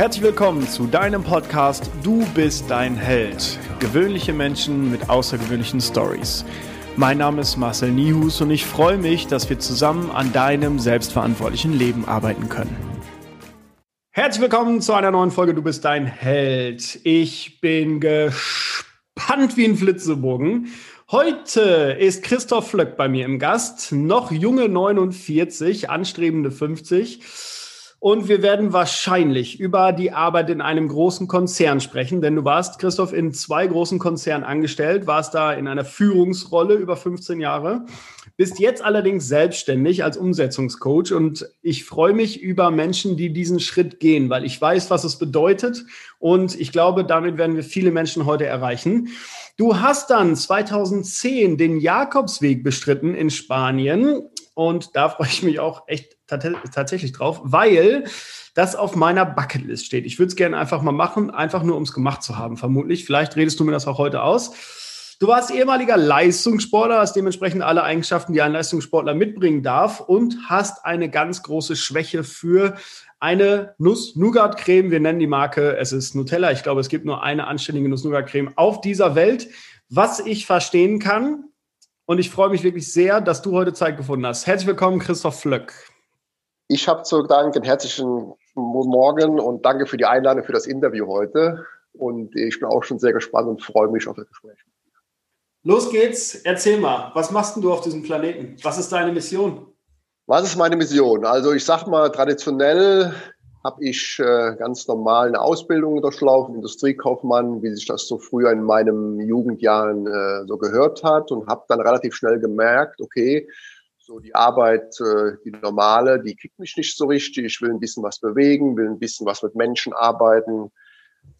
Herzlich willkommen zu deinem Podcast Du bist dein Held. Gewöhnliche Menschen mit außergewöhnlichen Stories. Mein Name ist Marcel Nihus und ich freue mich, dass wir zusammen an deinem selbstverantwortlichen Leben arbeiten können. Herzlich willkommen zu einer neuen Folge Du bist dein Held. Ich bin gespannt wie ein Flitzebogen. Heute ist Christoph Flöck bei mir im Gast, noch junge 49, anstrebende 50. Und wir werden wahrscheinlich über die Arbeit in einem großen Konzern sprechen, denn du warst, Christoph, in zwei großen Konzernen angestellt, warst da in einer Führungsrolle über 15 Jahre, bist jetzt allerdings selbstständig als Umsetzungscoach. Und ich freue mich über Menschen, die diesen Schritt gehen, weil ich weiß, was es bedeutet. Und ich glaube, damit werden wir viele Menschen heute erreichen. Du hast dann 2010 den Jakobsweg bestritten in Spanien. Und da freue ich mich auch echt tatsächlich drauf, weil das auf meiner Bucketlist steht. Ich würde es gerne einfach mal machen, einfach nur um es gemacht zu haben, vermutlich. Vielleicht redest du mir das auch heute aus. Du warst ehemaliger Leistungssportler, hast dementsprechend alle Eigenschaften, die ein Leistungssportler mitbringen darf und hast eine ganz große Schwäche für eine Nuss-Nougat-Creme. Wir nennen die Marke, es ist Nutella. Ich glaube, es gibt nur eine anständige Nuss-Nougat-Creme auf dieser Welt. Was ich verstehen kann, und ich freue mich wirklich sehr, dass du heute Zeit gefunden hast. Herzlich willkommen, Christoph Flöck. Ich habe zu danken, herzlichen Morgen und danke für die Einladung für das Interview heute. Und ich bin auch schon sehr gespannt und freue mich auf das Gespräch. Los geht's, erzähl mal, was machst du auf diesem Planeten? Was ist deine Mission? Was ist meine Mission? Also ich sag mal, traditionell habe ich äh, ganz normal eine Ausbildung durchlaufen, Industriekaufmann, wie sich das so früher in meinen Jugendjahren äh, so gehört hat und habe dann relativ schnell gemerkt, okay, so die Arbeit, äh, die normale, die kriegt mich nicht so richtig. Ich will ein bisschen was bewegen, will ein bisschen was mit Menschen arbeiten.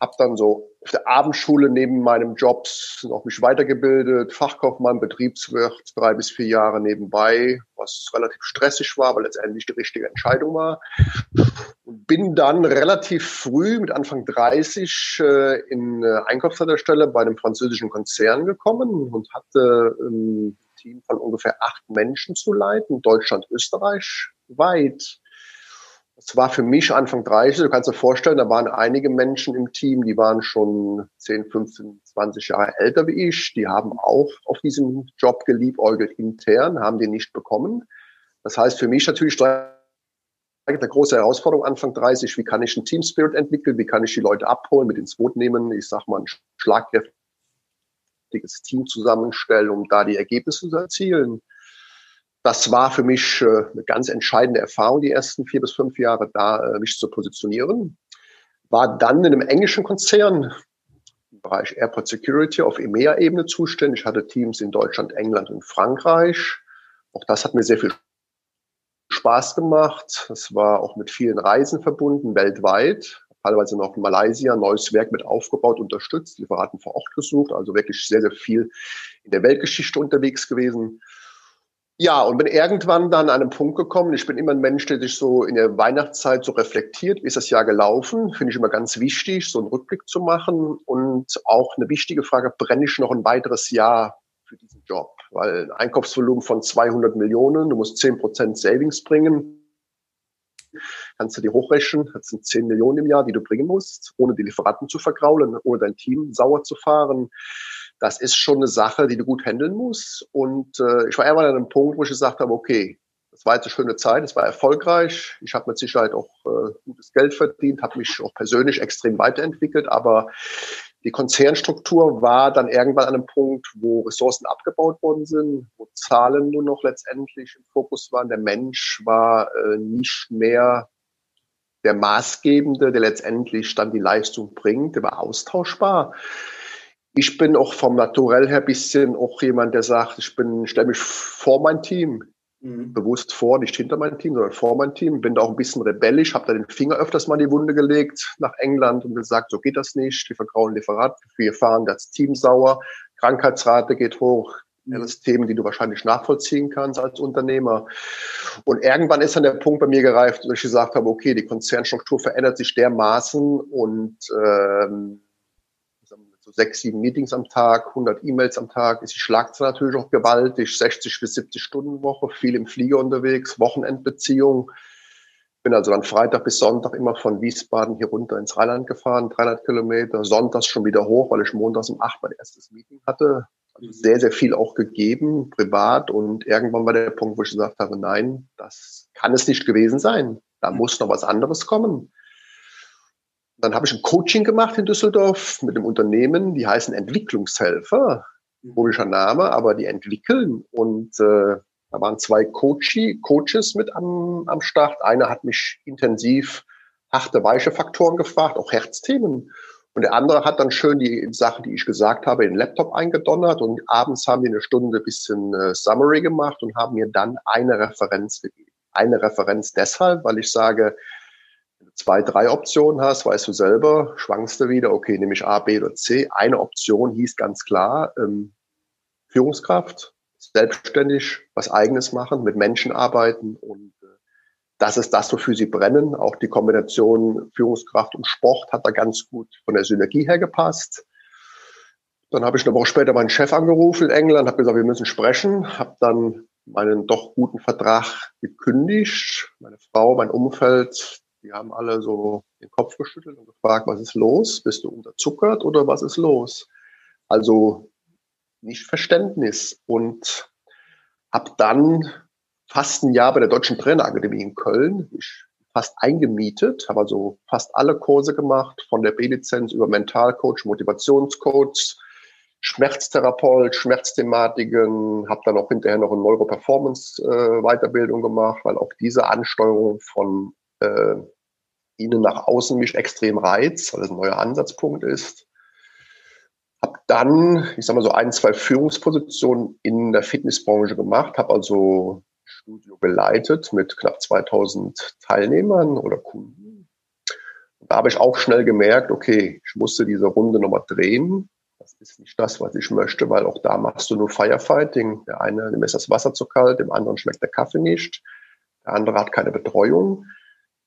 Hab dann so auf der Abendschule neben meinem Jobs noch mich weitergebildet, Fachkaufmann, Betriebswirt, drei bis vier Jahre nebenbei, was relativ stressig war, aber letztendlich die richtige Entscheidung war. Bin dann relativ früh, mit Anfang 30, äh, in äh, Einkaufsleiterstelle bei einem französischen Konzern gekommen und hatte ähm, Team von ungefähr acht Menschen zu leiten, Deutschland, Österreich weit. Das war für mich Anfang 30. Du kannst dir vorstellen, da waren einige Menschen im Team, die waren schon 10, 15, 20 Jahre älter wie ich. Die haben auch auf diesem Job geliebäugelt intern, haben den nicht bekommen. Das heißt für mich natürlich eine große Herausforderung Anfang 30. Wie kann ich einen Team Spirit entwickeln? Wie kann ich die Leute abholen, mit ins Boot nehmen? Ich sag mal, ein schlagkräftiges vernünftiges Team zusammenstellen, um da die Ergebnisse zu erzielen. Das war für mich äh, eine ganz entscheidende Erfahrung, die ersten vier bis fünf Jahre da äh, mich zu positionieren. War dann in einem englischen Konzern im Bereich Airport Security auf EMEA-Ebene zuständig, hatte Teams in Deutschland, England und Frankreich. Auch das hat mir sehr viel Spaß gemacht. Es war auch mit vielen Reisen verbunden, weltweit teilweise noch Malaysia neues Werk mit aufgebaut, unterstützt, Lieferanten vor Ort gesucht, also wirklich sehr, sehr viel in der Weltgeschichte unterwegs gewesen. Ja, und bin irgendwann dann an einen Punkt gekommen. Ich bin immer ein Mensch, der sich so in der Weihnachtszeit so reflektiert. Wie ist das Jahr gelaufen? Finde ich immer ganz wichtig, so einen Rückblick zu machen. Und auch eine wichtige Frage, brenne ich noch ein weiteres Jahr für diesen Job? Weil ein Einkaufsvolumen von 200 Millionen, du musst 10 Prozent Savings bringen kannst du dir hochrechnen, das sind 10 Millionen im Jahr, die du bringen musst, ohne die Lieferanten zu vergraulen, ohne dein Team sauer zu fahren. Das ist schon eine Sache, die du gut handeln musst. Und äh, ich war irgendwann an einem Punkt, wo ich gesagt habe, okay, das war jetzt eine schöne Zeit, es war erfolgreich. Ich habe mit Sicherheit auch äh, gutes Geld verdient, habe mich auch persönlich extrem weiterentwickelt, aber die Konzernstruktur war dann irgendwann an einem Punkt, wo Ressourcen abgebaut worden sind, wo Zahlen nur noch letztendlich im Fokus waren. Der Mensch war äh, nicht mehr der Maßgebende, der letztendlich dann die Leistung bringt, der war austauschbar. Ich bin auch vom Naturell her bisschen auch jemand, der sagt, ich bin, stelle mich vor mein Team mhm. bewusst vor, nicht hinter mein Team, sondern vor mein Team. Bin da auch ein bisschen rebellisch, habe da den Finger öfters mal in die Wunde gelegt nach England und gesagt, so geht das nicht. Wir vertrauen Lieferat, wir fahren das Team sauer, Krankheitsrate geht hoch. Das Themen, die du wahrscheinlich nachvollziehen kannst als Unternehmer. Und irgendwann ist dann der Punkt bei mir gereift, dass ich gesagt habe, okay, die Konzernstruktur verändert sich dermaßen und ähm, so sechs, sieben Meetings am Tag, 100 E-Mails am Tag, ist die Schlagzahl natürlich auch gewaltig, 60 bis 70 Stunden Woche, viel im Flieger unterwegs, Wochenendbeziehung. Bin also dann Freitag bis Sonntag immer von Wiesbaden hier runter ins Rheinland gefahren, 300 Kilometer, sonntags schon wieder hoch, weil ich montags um acht mein erstes Meeting hatte. Sehr, sehr viel auch gegeben, privat. Und irgendwann war der Punkt, wo ich gesagt habe, nein, das kann es nicht gewesen sein. Da muss noch was anderes kommen. Dann habe ich ein Coaching gemacht in Düsseldorf mit einem Unternehmen, die heißen Entwicklungshelfer. Komischer Name, aber die entwickeln. Und äh, da waren zwei Coachie, Coaches mit am, am Start. Einer hat mich intensiv harte, weiche Faktoren gefragt, auch Herzthemen. Und der andere hat dann schön die Sachen, die ich gesagt habe, in den Laptop eingedonnert und abends haben die eine Stunde ein bisschen äh, Summary gemacht und haben mir dann eine Referenz gegeben. Eine Referenz deshalb, weil ich sage, zwei, drei Optionen hast, weißt du selber, schwankst du wieder, okay, nehme ich A, B oder C. Eine Option hieß ganz klar, ähm, Führungskraft, selbstständig was eigenes machen, mit Menschen arbeiten und das ist das, wofür sie brennen. Auch die Kombination Führungskraft und Sport hat da ganz gut von der Synergie her gepasst. Dann habe ich eine Woche später meinen Chef angerufen in England, habe gesagt, wir müssen sprechen, habe dann meinen doch guten Vertrag gekündigt. Meine Frau, mein Umfeld, die haben alle so den Kopf geschüttelt und gefragt, was ist los? Bist du unterzuckert oder was ist los? Also nicht Verständnis und habe dann fast ein Jahr bei der Deutschen Trainerakademie in Köln. Ich fast eingemietet, habe also fast alle Kurse gemacht, von der B-Lizenz über Mentalcoach, Motivationscoach, Schmerztherapeut, Schmerzthematiken, habe dann auch hinterher noch eine Neuroperformance-Weiterbildung äh, gemacht, weil auch diese Ansteuerung von äh, innen nach außen mich extrem reizt, weil es ein neuer Ansatzpunkt ist. Habe dann, ich sage mal so ein, zwei Führungspositionen in der Fitnessbranche gemacht, habe also Studio geleitet mit knapp 2000 Teilnehmern oder Kunden. Und da habe ich auch schnell gemerkt, okay, ich musste diese Runde nochmal drehen. Das ist nicht das, was ich möchte, weil auch da machst du nur Firefighting. Der eine, dem ist das Wasser zu kalt, dem anderen schmeckt der Kaffee nicht. Der andere hat keine Betreuung.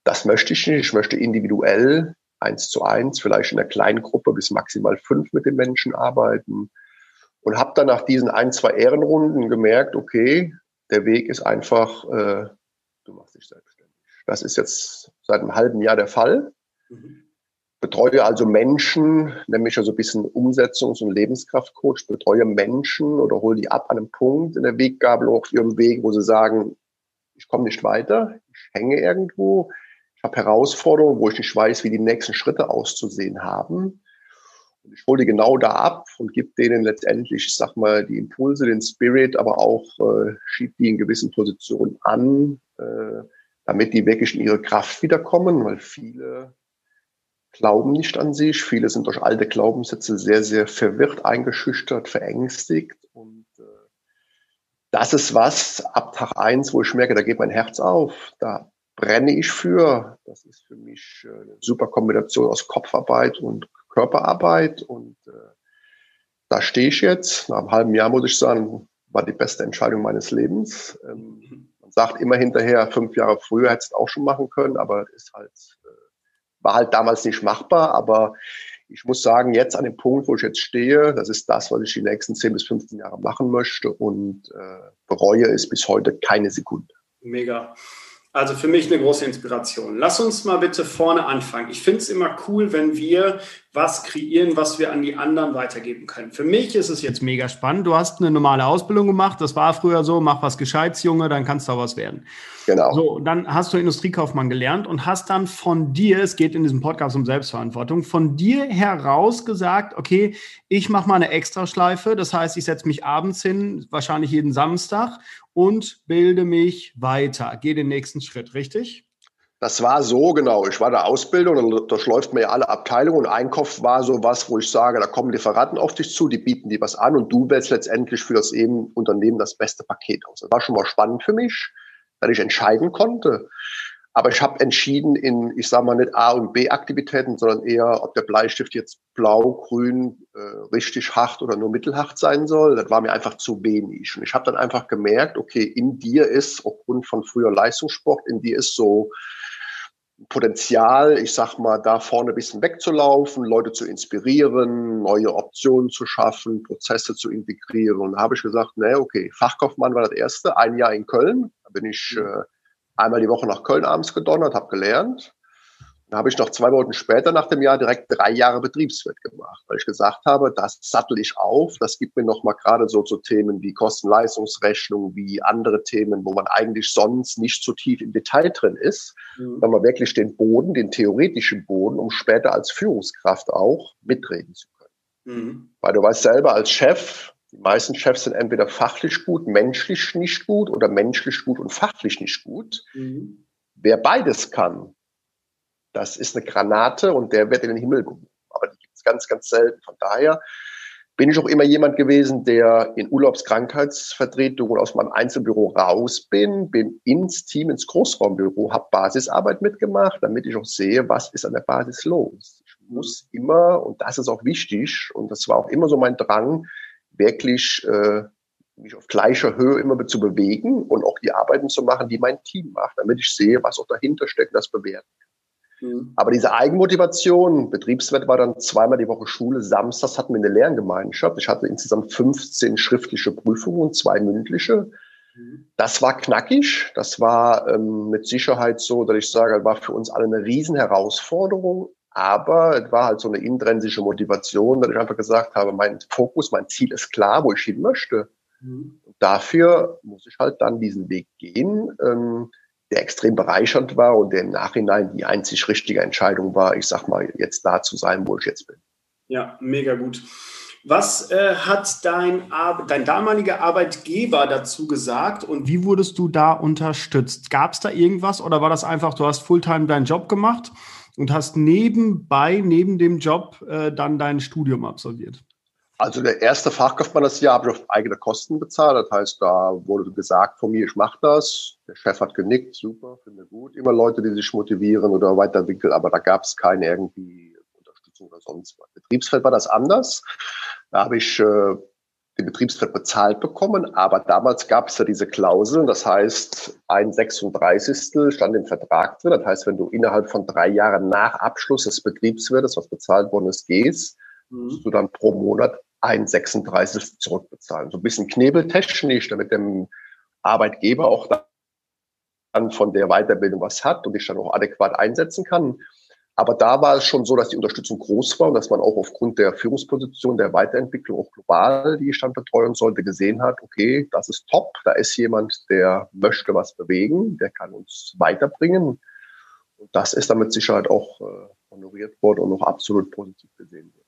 Das möchte ich nicht. Ich möchte individuell eins zu eins, vielleicht in einer kleinen Gruppe bis maximal fünf mit den Menschen arbeiten. Und habe dann nach diesen ein, zwei Ehrenrunden gemerkt, okay, der Weg ist einfach, äh, du machst dich selbstständig. Das ist jetzt seit einem halben Jahr der Fall. Mhm. Betreue also Menschen, nämlich also ein bisschen Umsetzungs- und Lebenskraftcoach, betreue Menschen oder hole die ab an einem Punkt in der Weggabelung auf ihrem Weg, wo sie sagen, ich komme nicht weiter, ich hänge irgendwo, ich habe Herausforderungen, wo ich nicht weiß, wie die nächsten Schritte auszusehen haben. Ich hole die genau da ab und gebe denen letztendlich, ich sag mal, die Impulse, den Spirit, aber auch äh, schiebe die in gewissen Positionen an, äh, damit die wirklich in ihre Kraft wiederkommen, weil viele glauben nicht an sich, viele sind durch alte Glaubenssätze sehr, sehr verwirrt, eingeschüchtert, verängstigt. Und äh, das ist was ab Tag eins, wo ich merke, da geht mein Herz auf, da brenne ich für. Das ist für mich äh, eine super Kombination aus Kopfarbeit und Körperarbeit und äh, da stehe ich jetzt. Nach einem halben Jahr muss ich sagen, war die beste Entscheidung meines Lebens. Ähm, man sagt immer hinterher, fünf Jahre früher hätte es auch schon machen können, aber ist halt, äh, war halt damals nicht machbar. Aber ich muss sagen, jetzt an dem Punkt, wo ich jetzt stehe, das ist das, was ich die nächsten 10 bis 15 Jahre machen möchte und äh, bereue es bis heute keine Sekunde. Mega. Also für mich eine große Inspiration. Lass uns mal bitte vorne anfangen. Ich finde es immer cool, wenn wir was kreieren, was wir an die anderen weitergeben können. Für mich ist es jetzt mega spannend. Du hast eine normale Ausbildung gemacht. Das war früher so. Mach was Gescheites, Junge, dann kannst du auch was werden. Genau. So, dann hast du Industriekaufmann gelernt und hast dann von dir, es geht in diesem Podcast um Selbstverantwortung, von dir heraus gesagt, okay, ich mache mal eine Extraschleife. Das heißt, ich setze mich abends hin, wahrscheinlich jeden Samstag und bilde mich weiter, gehe den nächsten Schritt, richtig? Das war so, genau. Ich war der Ausbildung und durchläuft mir ja alle Abteilungen und Einkauf war so was, wo ich sage, da kommen Lieferanten auf dich zu, die bieten dir was an und du wählst letztendlich für das eben Unternehmen das beste Paket aus. Das war schon mal spannend für mich, weil ich entscheiden konnte. Aber ich habe entschieden in, ich sage mal nicht A und B Aktivitäten, sondern eher, ob der Bleistift jetzt blau, grün, äh, richtig hart oder nur mittelhart sein soll. Das war mir einfach zu wenig. Und ich habe dann einfach gemerkt, okay, in dir ist aufgrund von früher Leistungssport, in dir ist so Potenzial, ich sag mal, da vorne ein bisschen wegzulaufen, Leute zu inspirieren, neue Optionen zu schaffen, Prozesse zu integrieren. Und da habe ich gesagt, naja, okay, Fachkaufmann war das erste, ein Jahr in Köln. Da bin ich äh, einmal die Woche nach Köln abends gedonnert, habe gelernt. Dann habe ich noch zwei Wochen später nach dem Jahr direkt drei Jahre Betriebswirt gemacht, weil ich gesagt habe, das sattel ich auf, das gibt mir noch mal gerade so zu Themen wie Kosten-Leistungsrechnung, wie andere Themen, wo man eigentlich sonst nicht so tief im Detail drin ist, mhm. dann man wirklich den Boden, den theoretischen Boden, um später als Führungskraft auch mitreden zu können. Mhm. Weil du weißt selber als Chef, die meisten Chefs sind entweder fachlich gut, menschlich nicht gut oder menschlich gut und fachlich nicht gut. Mhm. Wer beides kann, das ist eine Granate und der wird in den Himmel gehoben. Aber die gibt es ganz, ganz selten. Von daher bin ich auch immer jemand gewesen, der in Urlaubskrankheitsvertretungen aus meinem Einzelbüro raus bin, bin ins Team, ins Großraumbüro, habe Basisarbeit mitgemacht, damit ich auch sehe, was ist an der Basis los. Ich muss immer, und das ist auch wichtig, und das war auch immer so mein Drang, wirklich äh, mich auf gleicher Höhe immer zu bewegen und auch die Arbeiten zu machen, die mein Team macht, damit ich sehe, was auch dahinter steckt, das bewerten Mhm. Aber diese Eigenmotivation, Betriebswirt war dann zweimal die Woche Schule, samstags hatten wir eine Lerngemeinschaft. Ich hatte insgesamt 15 schriftliche Prüfungen und zwei mündliche. Mhm. Das war knackig. Das war ähm, mit Sicherheit so, dass ich sage, war für uns alle eine Riesenherausforderung. Aber es war halt so eine intrinsische Motivation, dass ich einfach gesagt habe, mein Fokus, mein Ziel ist klar, wo ich hin möchte. Mhm. dafür muss ich halt dann diesen Weg gehen. Ähm, der extrem bereichernd war und der im Nachhinein die einzig richtige Entscheidung war, ich sag mal, jetzt da zu sein, wo ich jetzt bin. Ja, mega gut. Was äh, hat dein, dein damaliger Arbeitgeber dazu gesagt und wie wurdest du da unterstützt? Gab es da irgendwas oder war das einfach, du hast Fulltime deinen Job gemacht und hast nebenbei, neben dem Job, äh, dann dein Studium absolviert? Also der erste Fachkaufmann das Jahr habe ich auf eigene Kosten bezahlt. Das heißt, da wurde gesagt von mir, ich mache das. Der Chef hat genickt, super, finde gut. Immer Leute, die sich motivieren oder weiterwickeln, aber da gab es keine irgendwie Unterstützung oder sonst was. Betriebsfeld war das anders. Da habe ich äh, den Betriebsfeld bezahlt bekommen, aber damals gab es ja diese Klausel, das heißt, ein 36. stand im Vertrag drin. Das heißt, wenn du innerhalb von drei Jahren nach Abschluss des Betriebswertes, was bezahlt worden ist, gehst, musst du dann pro Monat ein 36 zurückbezahlen. So ein bisschen knebeltechnisch, damit dem Arbeitgeber auch dann von der Weiterbildung was hat und ich dann auch adäquat einsetzen kann. Aber da war es schon so, dass die Unterstützung groß war und dass man auch aufgrund der Führungsposition, der Weiterentwicklung auch global, die ich dann betreuen sollte, gesehen hat, okay, das ist top, da ist jemand, der möchte was bewegen, der kann uns weiterbringen. Und das ist dann mit Sicherheit auch äh, honoriert worden und auch absolut positiv gesehen worden.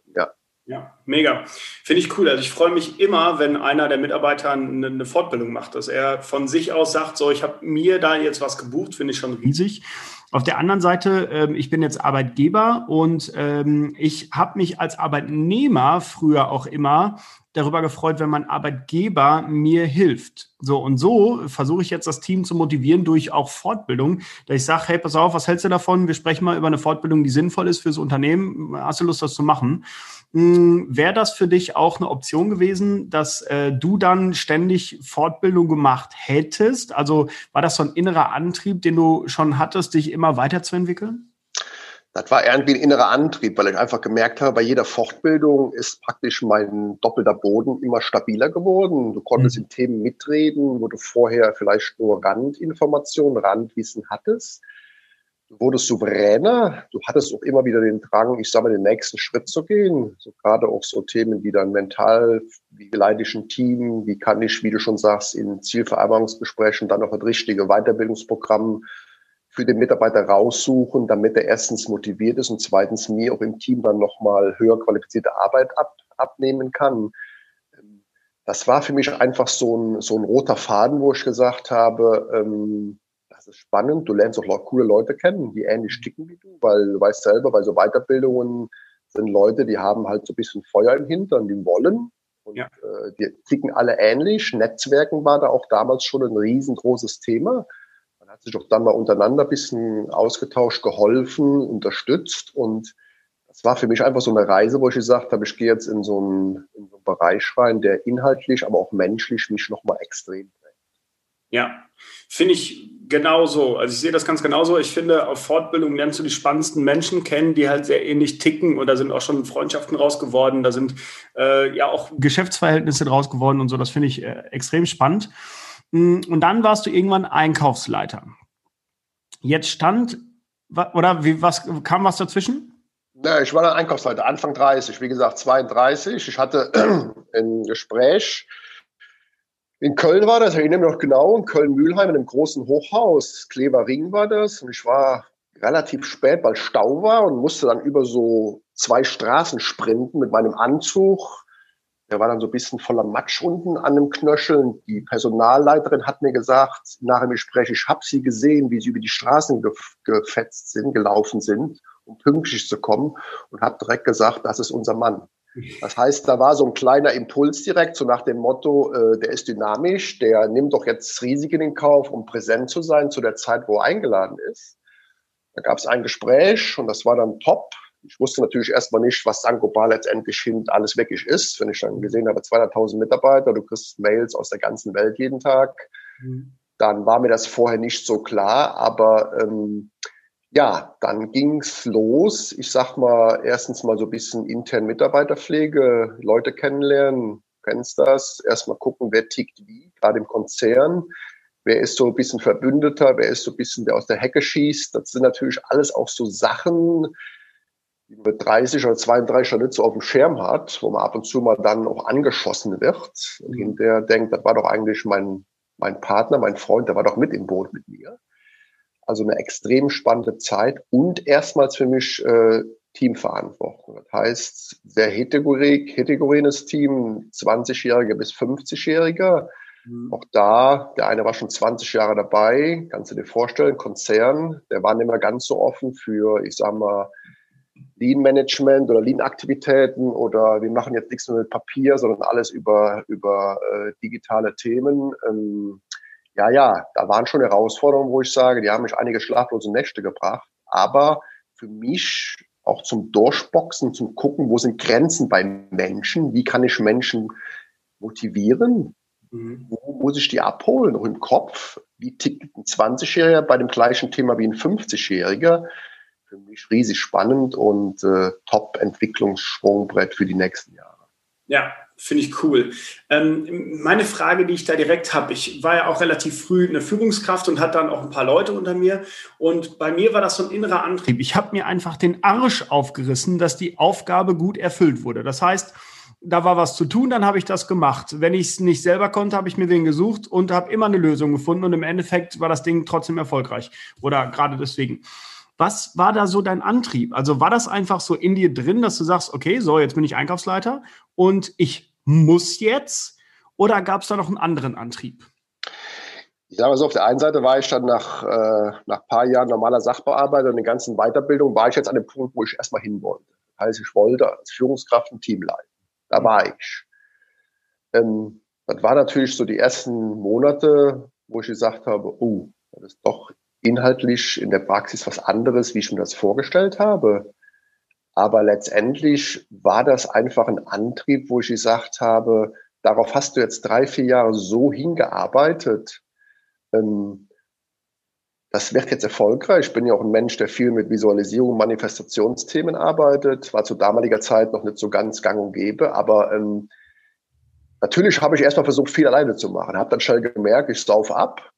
Ja. Mega. Finde ich cool. Also ich freue mich immer, wenn einer der Mitarbeiter eine, eine Fortbildung macht, dass er von sich aus sagt, so, ich habe mir da jetzt was gebucht, finde ich schon riesig. Auf der anderen Seite, ähm, ich bin jetzt Arbeitgeber und ähm, ich habe mich als Arbeitnehmer früher auch immer darüber gefreut, wenn mein Arbeitgeber mir hilft. So und so versuche ich jetzt das Team zu motivieren durch auch Fortbildung, dass ich sage, hey, pass auf, was hältst du davon? Wir sprechen mal über eine Fortbildung, die sinnvoll ist fürs Unternehmen. Hast du Lust, das zu machen? Hm, Wäre das für dich auch eine Option gewesen, dass äh, du dann ständig Fortbildung gemacht hättest? Also war das so ein innerer Antrieb, den du schon hattest, dich immer weiterzuentwickeln? Das war irgendwie ein innerer Antrieb, weil ich einfach gemerkt habe, bei jeder Fortbildung ist praktisch mein doppelter Boden immer stabiler geworden. Du konntest mhm. in Themen mitreden, wo du vorher vielleicht nur Randinformationen, Randwissen hattest. Du wurdest souveräner, du hattest auch immer wieder den Drang, ich sage mal, den nächsten Schritt zu gehen. So gerade auch so Themen wie dann mental, wie leite ich ein Team, wie kann ich, wie du schon sagst, in Zielvereinbarungsgesprächen dann noch ein richtige Weiterbildungsprogramm für den Mitarbeiter raussuchen, damit er erstens motiviert ist und zweitens mir auch im Team dann nochmal höher qualifizierte Arbeit ab, abnehmen kann. Das war für mich einfach so ein, so ein roter Faden, wo ich gesagt habe, ähm, das ist spannend. Du lernst auch coole Leute kennen, die ähnlich ticken wie du, weil du weißt selber, bei so Weiterbildungen sind Leute, die haben halt so ein bisschen Feuer im Hintern, die wollen. Und ja. äh, die ticken alle ähnlich. Netzwerken war da auch damals schon ein riesengroßes Thema. Man hat sich auch dann mal untereinander ein bisschen ausgetauscht, geholfen, unterstützt. Und das war für mich einfach so eine Reise, wo ich gesagt habe, ich gehe jetzt in so einen, in so einen Bereich rein, der inhaltlich, aber auch menschlich mich nochmal extrem. Ja, finde ich genauso. Also ich sehe das ganz genauso. Ich finde, auf Fortbildung lernst du die spannendsten Menschen kennen, die halt sehr ähnlich ticken und da sind auch schon Freundschaften raus geworden, da sind äh, ja auch Geschäftsverhältnisse draus geworden und so. Das finde ich äh, extrem spannend. Mm, und dann warst du irgendwann Einkaufsleiter. Jetzt stand, oder wie, was, kam was dazwischen? Na, ich war dann Einkaufsleiter, Anfang 30, wie gesagt 32. Ich hatte ein Gespräch. In Köln war das, ich erinnere mich noch genau, in Köln-Mühlheim in einem großen Hochhaus. Klever Ring war das. Und ich war relativ spät, weil Stau war und musste dann über so zwei Straßen sprinten mit meinem Anzug. Der war dann so ein bisschen voller Matsch unten an dem Knöchel. Die Personalleiterin hat mir gesagt, nach dem Gespräch, ich habe sie gesehen, wie sie über die Straßen gefetzt sind, gelaufen sind, um pünktlich zu kommen und habe direkt gesagt, das ist unser Mann. Das heißt, da war so ein kleiner Impuls direkt, so nach dem Motto, äh, der ist dynamisch, der nimmt doch jetzt Risiken in Kauf, um präsent zu sein zu der Zeit, wo er eingeladen ist. Da gab es ein Gespräch und das war dann top. Ich wusste natürlich erstmal nicht, was Sankopa letztendlich hin alles wirklich ist. Wenn ich dann gesehen habe, 200.000 Mitarbeiter, du kriegst Mails aus der ganzen Welt jeden Tag, mhm. dann war mir das vorher nicht so klar. Aber ähm, ja, dann ging's los. Ich sag mal, erstens mal so ein bisschen intern Mitarbeiterpflege, Leute kennenlernen, kennst das. Erstmal gucken, wer tickt wie, gerade im Konzern wer ist so ein bisschen Verbündeter, wer ist so ein bisschen, der aus der Hecke schießt. Das sind natürlich alles auch so Sachen, die man mit 30 oder 32 schon nicht so auf dem Schirm hat, wo man ab und zu mal dann auch angeschossen wird und mhm. hinterher denkt, das war doch eigentlich mein, mein Partner, mein Freund, der war doch mit im Boot mit mir. Also eine extrem spannende Zeit und erstmals für mich äh, Teamverantwortung. Das heißt, sehr heterogenes Team, 20-Jährige bis 50-Jährige, Mhm. Auch da, der eine war schon 20 Jahre dabei, kannst du dir vorstellen, Konzern, der war nicht mehr ganz so offen für, ich sag mal, Lean-Management oder Lean-Aktivitäten oder wir machen jetzt nichts mehr mit Papier, sondern alles über, über äh, digitale Themen. Ähm, ja, ja, da waren schon Herausforderungen, wo ich sage, die haben mich einige schlaflose Nächte gebracht. Aber für mich auch zum Durchboxen, zum Gucken, wo sind Grenzen bei Menschen, wie kann ich Menschen motivieren, Mhm. Wo muss ich die abholen? Noch im Kopf? Wie tickt ein 20-Jähriger bei dem gleichen Thema wie ein 50-Jähriger? Für mich riesig spannend und äh, Top-Entwicklungssprungbrett für die nächsten Jahre. Ja, finde ich cool. Ähm, meine Frage, die ich da direkt habe, ich war ja auch relativ früh eine Führungskraft und hatte dann auch ein paar Leute unter mir. Und bei mir war das so ein innerer Antrieb. Ich habe mir einfach den Arsch aufgerissen, dass die Aufgabe gut erfüllt wurde. Das heißt, da war was zu tun, dann habe ich das gemacht. Wenn ich es nicht selber konnte, habe ich mir den gesucht und habe immer eine Lösung gefunden und im Endeffekt war das Ding trotzdem erfolgreich oder gerade deswegen. Was war da so dein Antrieb? Also war das einfach so in dir drin, dass du sagst, okay, so, jetzt bin ich Einkaufsleiter und ich muss jetzt? Oder gab es da noch einen anderen Antrieb? Ich sage mal so, auf der einen Seite war ich dann nach, äh, nach ein paar Jahren normaler Sachbearbeiter und den ganzen Weiterbildungen, war ich jetzt an dem Punkt, wo ich erstmal hin wollte. Heißt, ich wollte als Führungskraft ein Team leiten. Da war ich. Ähm, das war natürlich so die ersten Monate, wo ich gesagt habe, oh, das ist doch inhaltlich in der Praxis was anderes, wie ich mir das vorgestellt habe. Aber letztendlich war das einfach ein Antrieb, wo ich gesagt habe, darauf hast du jetzt drei, vier Jahre so hingearbeitet. Ähm, das wird jetzt erfolgreich. Ich bin ja auch ein Mensch, der viel mit Visualisierung und Manifestationsthemen arbeitet. War zu damaliger Zeit noch nicht so ganz gang und gäbe, aber ähm, natürlich habe ich erstmal versucht, viel alleine zu machen. Habe dann schnell gemerkt, ich sauf ab,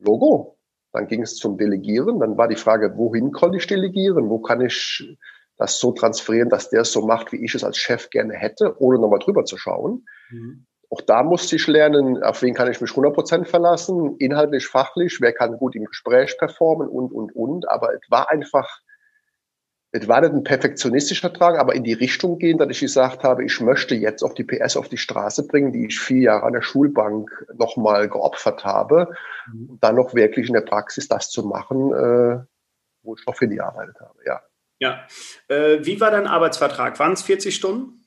Logo. Dann ging es zum Delegieren. Dann war die Frage, wohin konnte ich delegieren? Wo kann ich das so transferieren, dass der es so macht, wie ich es als Chef gerne hätte, ohne nochmal drüber zu schauen. Mhm. Auch da musste ich lernen, auf wen kann ich mich 100% verlassen, inhaltlich, fachlich, wer kann gut im Gespräch performen und, und, und. Aber es war einfach, es war nicht ein perfektionistischer Drang, aber in die Richtung gehen, dass ich gesagt habe, ich möchte jetzt auch die PS auf die Straße bringen, die ich vier Jahre an der Schulbank nochmal geopfert habe, mhm. und dann noch wirklich in der Praxis das zu machen, äh, wo ich noch hingearbeitet habe, ja. Ja. Äh, wie war dein Arbeitsvertrag? Waren es 40 Stunden?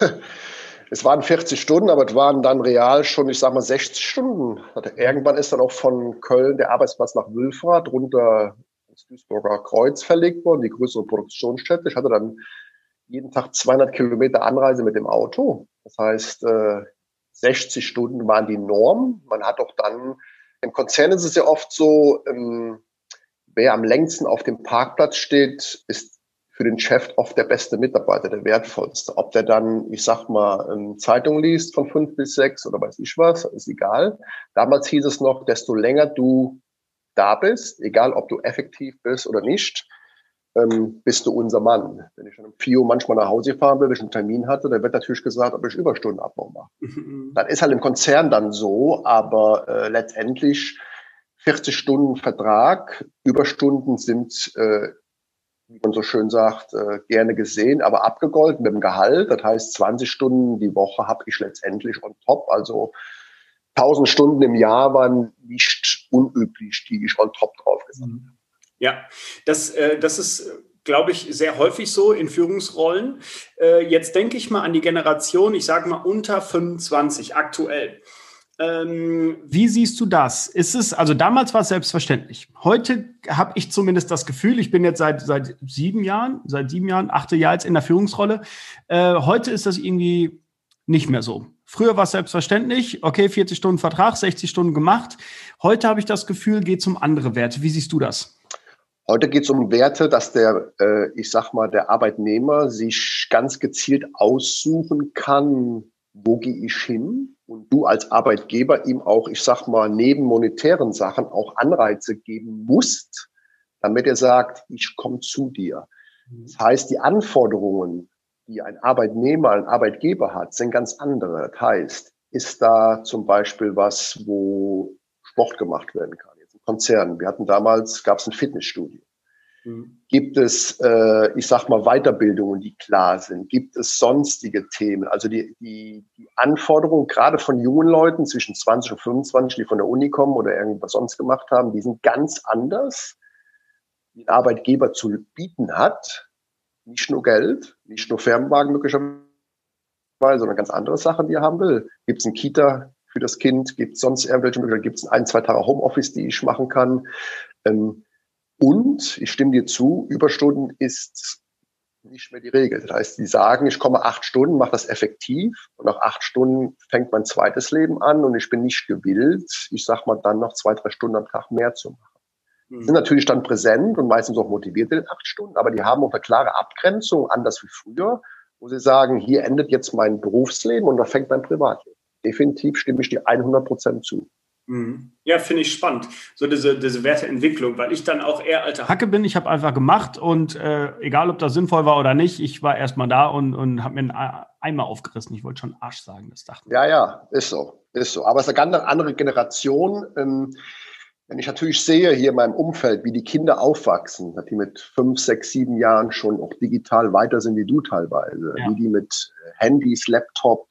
es waren 40 Stunden, aber es waren dann real schon, ich sag mal, 60 Stunden. Irgendwann ist dann auch von Köln der Arbeitsplatz nach Wülfrath runter ins Duisburger Kreuz verlegt worden, die größere Produktionsstätte. Ich hatte dann jeden Tag 200 Kilometer Anreise mit dem Auto. Das heißt, 60 äh, Stunden waren die Norm. Man hat auch dann, im Konzern ist es ja oft so, ähm, wer am längsten auf dem Parkplatz steht, ist für den Chef oft der beste Mitarbeiter, der wertvollste. Ob der dann, ich sag mal, eine Zeitung liest von fünf bis sechs oder weiß ich was, ist egal. Damals hieß es noch, desto länger du da bist, egal ob du effektiv bist oder nicht, ähm, bist du unser Mann. Wenn ich um 4 Uhr manchmal nach Hause fahren will, wenn ich einen Termin hatte, dann wird natürlich gesagt, ob ich Überstundenabbau mache. Mhm. Das ist halt im Konzern dann so, aber äh, letztendlich 40 Stunden Vertrag, Überstunden sind, äh, wie man so schön sagt, äh, gerne gesehen, aber abgegolten mit dem Gehalt. Das heißt, 20 Stunden die Woche habe ich letztendlich on top. Also 1000 Stunden im Jahr waren nicht unüblich, die ich on top drauf gesagt habe. Ja, das, äh, das ist, glaube ich, sehr häufig so in Führungsrollen. Äh, jetzt denke ich mal an die Generation, ich sage mal unter 25 aktuell. Ähm, wie siehst du das? Ist es, also damals war es selbstverständlich. Heute habe ich zumindest das Gefühl, ich bin jetzt seit, seit sieben Jahren, seit sieben Jahren, achte Jahr jetzt in der Führungsrolle. Äh, heute ist das irgendwie nicht mehr so. Früher war es selbstverständlich, okay, 40 Stunden Vertrag, 60 Stunden gemacht. Heute habe ich das Gefühl, geht es um andere Werte. Wie siehst du das? Heute geht es um Werte, dass der, äh, ich sag mal, der Arbeitnehmer sich ganz gezielt aussuchen kann, wo gehe ich hin? Und du als Arbeitgeber ihm auch, ich sag mal, neben monetären Sachen auch Anreize geben musst, damit er sagt, ich komme zu dir. Das heißt, die Anforderungen, die ein Arbeitnehmer, ein Arbeitgeber hat, sind ganz andere. Das heißt, ist da zum Beispiel was, wo Sport gemacht werden kann? Konzernen. Wir hatten damals, gab es ein Fitnessstudio. Mhm. Gibt es, äh, ich sag mal, Weiterbildungen, die klar sind? Gibt es sonstige Themen? Also die, die, die Anforderungen, gerade von jungen Leuten zwischen 20 und 25, die von der Uni kommen oder irgendwas sonst gemacht haben, die sind ganz anders, die ein Arbeitgeber zu bieten hat. Nicht nur Geld, nicht nur Firmenwagen möglicherweise, sondern ganz andere Sachen, die er haben will. Gibt es ein Kita, für das Kind? Gibt es sonst irgendwelche Möglichkeiten? Gibt es ein, zwei Tage Homeoffice, die ich machen kann? Ähm, und ich stimme dir zu, Überstunden ist nicht mehr die Regel. Das heißt, die sagen, ich komme acht Stunden, mache das effektiv und nach acht Stunden fängt mein zweites Leben an und ich bin nicht gewillt, ich sag mal, dann noch zwei, drei Stunden am Tag mehr zu machen. Die hm. sind natürlich dann präsent und meistens auch motiviert in den acht Stunden, aber die haben auch eine klare Abgrenzung, anders wie früher, wo sie sagen, hier endet jetzt mein Berufsleben und da fängt mein Privatleben definitiv stimme ich dir 100 Prozent zu. Mhm. Ja, finde ich spannend, so diese, diese Werteentwicklung, weil ich dann auch eher alter Hacke bin. Ich habe einfach gemacht und äh, egal, ob das sinnvoll war oder nicht, ich war erstmal da und, und habe mir einen Eimer aufgerissen. Ich wollte schon Arsch sagen, das dachte ich. Ja, ja, ist so, ist so. Aber es ist eine ganz andere Generation. Ähm, wenn ich natürlich sehe hier in meinem Umfeld, wie die Kinder aufwachsen, die mit fünf, sechs, sieben Jahren schon auch digital weiter sind wie du teilweise, ja. wie die mit Handys, Laptop,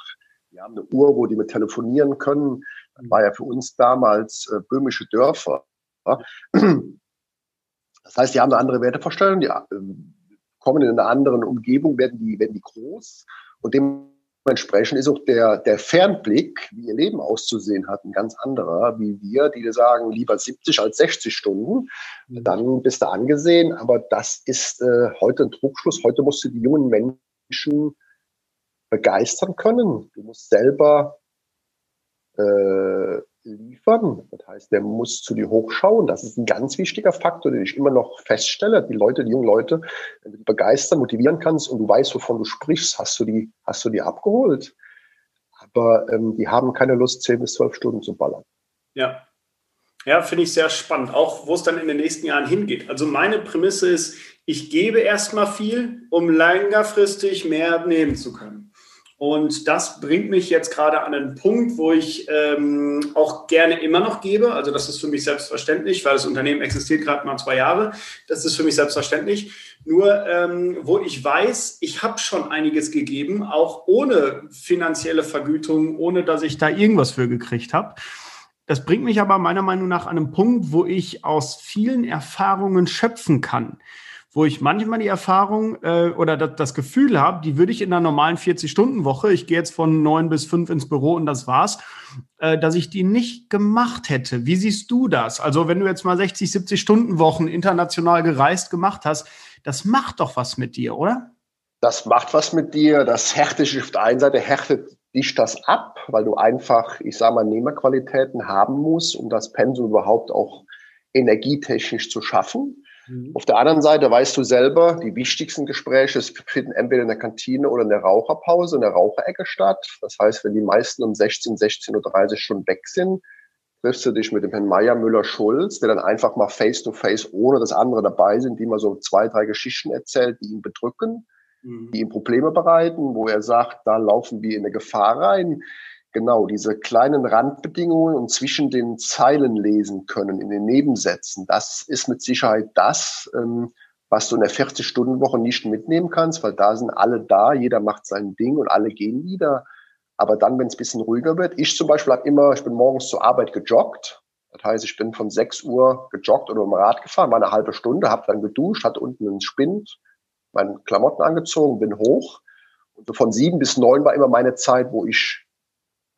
die haben eine Uhr, wo die mit telefonieren können. Das war ja für uns damals äh, böhmische Dörfer. Ja. Das heißt, die haben eine andere Wertevorstellung, die äh, kommen in eine andere Umgebung, werden die, werden die groß und dementsprechend ist auch der, der Fernblick, wie ihr Leben auszusehen hat, ein ganz anderer, wie wir, die sagen, lieber 70 als 60 Stunden. Mhm. Dann bist du angesehen, aber das ist äh, heute ein Druckschluss. Heute musst du die jungen Menschen begeistern können. Du musst selber äh, liefern. Das heißt, der muss zu dir hochschauen. Das ist ein ganz wichtiger Faktor, den ich immer noch feststelle. Die Leute, die jungen Leute, wenn du die begeistern, motivieren kannst und du weißt, wovon du sprichst, hast du die, hast du die abgeholt. Aber ähm, die haben keine Lust, zehn bis zwölf Stunden zu ballern. Ja. Ja, finde ich sehr spannend, auch wo es dann in den nächsten Jahren hingeht. Also meine Prämisse ist, ich gebe erstmal viel, um längerfristig mehr nehmen zu können. Und das bringt mich jetzt gerade an einen Punkt, wo ich ähm, auch gerne immer noch gebe. Also das ist für mich selbstverständlich, weil das Unternehmen existiert gerade mal zwei Jahre. Das ist für mich selbstverständlich. Nur ähm, wo ich weiß, ich habe schon einiges gegeben, auch ohne finanzielle Vergütung, ohne dass ich da irgendwas für gekriegt habe. Das bringt mich aber meiner Meinung nach an einen Punkt, wo ich aus vielen Erfahrungen schöpfen kann wo ich manchmal die Erfahrung äh, oder das, das Gefühl habe, die würde ich in einer normalen 40-Stunden-Woche, ich gehe jetzt von neun bis fünf ins Büro und das war's, äh, dass ich die nicht gemacht hätte. Wie siehst du das? Also wenn du jetzt mal 60, 70 Stunden Wochen international gereist gemacht hast, das macht doch was mit dir, oder? Das macht was mit dir. Das härtet auf der einen Seite härtet dich das ab, weil du einfach, ich sage mal, Nehmerqualitäten haben musst, um das Pensum überhaupt auch energietechnisch zu schaffen. Mhm. Auf der anderen Seite weißt du selber, die wichtigsten Gespräche finden entweder in der Kantine oder in der Raucherpause, in der Raucherecke statt. Das heißt, wenn die meisten um 16, 16.30 Uhr schon weg sind, triffst du dich mit dem Herrn Meier Müller-Schulz, der dann einfach mal face-to-face, -face, ohne dass andere dabei sind, die mal so zwei, drei Geschichten erzählt, die ihn bedrücken, mhm. die ihm Probleme bereiten, wo er sagt, da laufen wir in eine Gefahr rein. Genau, diese kleinen Randbedingungen und zwischen den Zeilen lesen können, in den Nebensätzen, das ist mit Sicherheit das, ähm, was du in der 40-Stunden-Woche nicht mitnehmen kannst, weil da sind alle da, jeder macht sein Ding und alle gehen wieder. Aber dann, wenn es ein bisschen ruhiger wird, ich zum Beispiel habe immer, ich bin morgens zur Arbeit gejoggt. Das heißt, ich bin von 6 Uhr gejoggt oder im Rad gefahren, war eine halbe Stunde, habe dann geduscht, hatte unten einen Spind, meine Klamotten angezogen, bin hoch. Und von sieben bis neun war immer meine Zeit, wo ich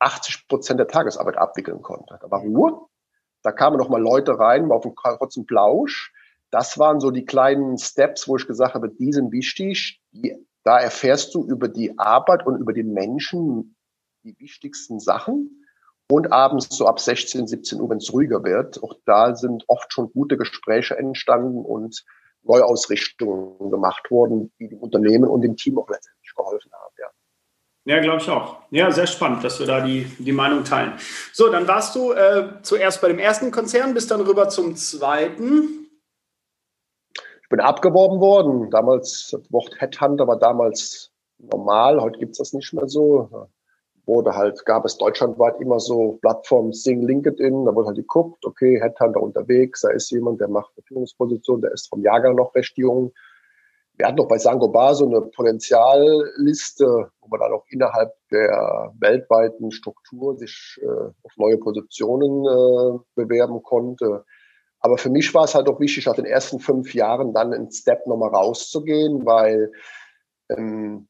80 Prozent der Tagesarbeit abwickeln konnte. Da war Ruhe. Da kamen noch mal Leute rein, mal auf einen kurzen Plausch das waren so die kleinen Steps, wo ich gesagt habe, die sind wichtig. Die, da erfährst du über die Arbeit und über den Menschen die wichtigsten Sachen. Und abends so ab 16, 17 Uhr, wenn es ruhiger wird, auch da sind oft schon gute Gespräche entstanden und Neuausrichtungen gemacht worden, die dem Unternehmen und dem Team auch letztendlich geholfen haben. Ja. Glaube ich auch. Ja, sehr spannend, dass wir da die, die Meinung teilen. So, dann warst du äh, zuerst bei dem ersten Konzern, bist dann rüber zum zweiten bin abgeworben worden. Damals, das Wort Headhunter war damals normal, heute gibt's das nicht mehr so. Wurde halt, gab es deutschlandweit immer so Plattformen, Sing LinkedIn, da wurde halt geguckt, okay, Headhunter unterwegs, da ist jemand, der macht eine Führungsposition, der ist vom Jahrgang noch recht jung. Wir hatten noch bei Sangobar so eine Potenzialliste, wo man dann auch innerhalb der weltweiten Struktur sich äh, auf neue Positionen äh, bewerben konnte. Aber für mich war es halt auch wichtig, nach den ersten fünf Jahren dann einen Step nochmal rauszugehen, weil ähm,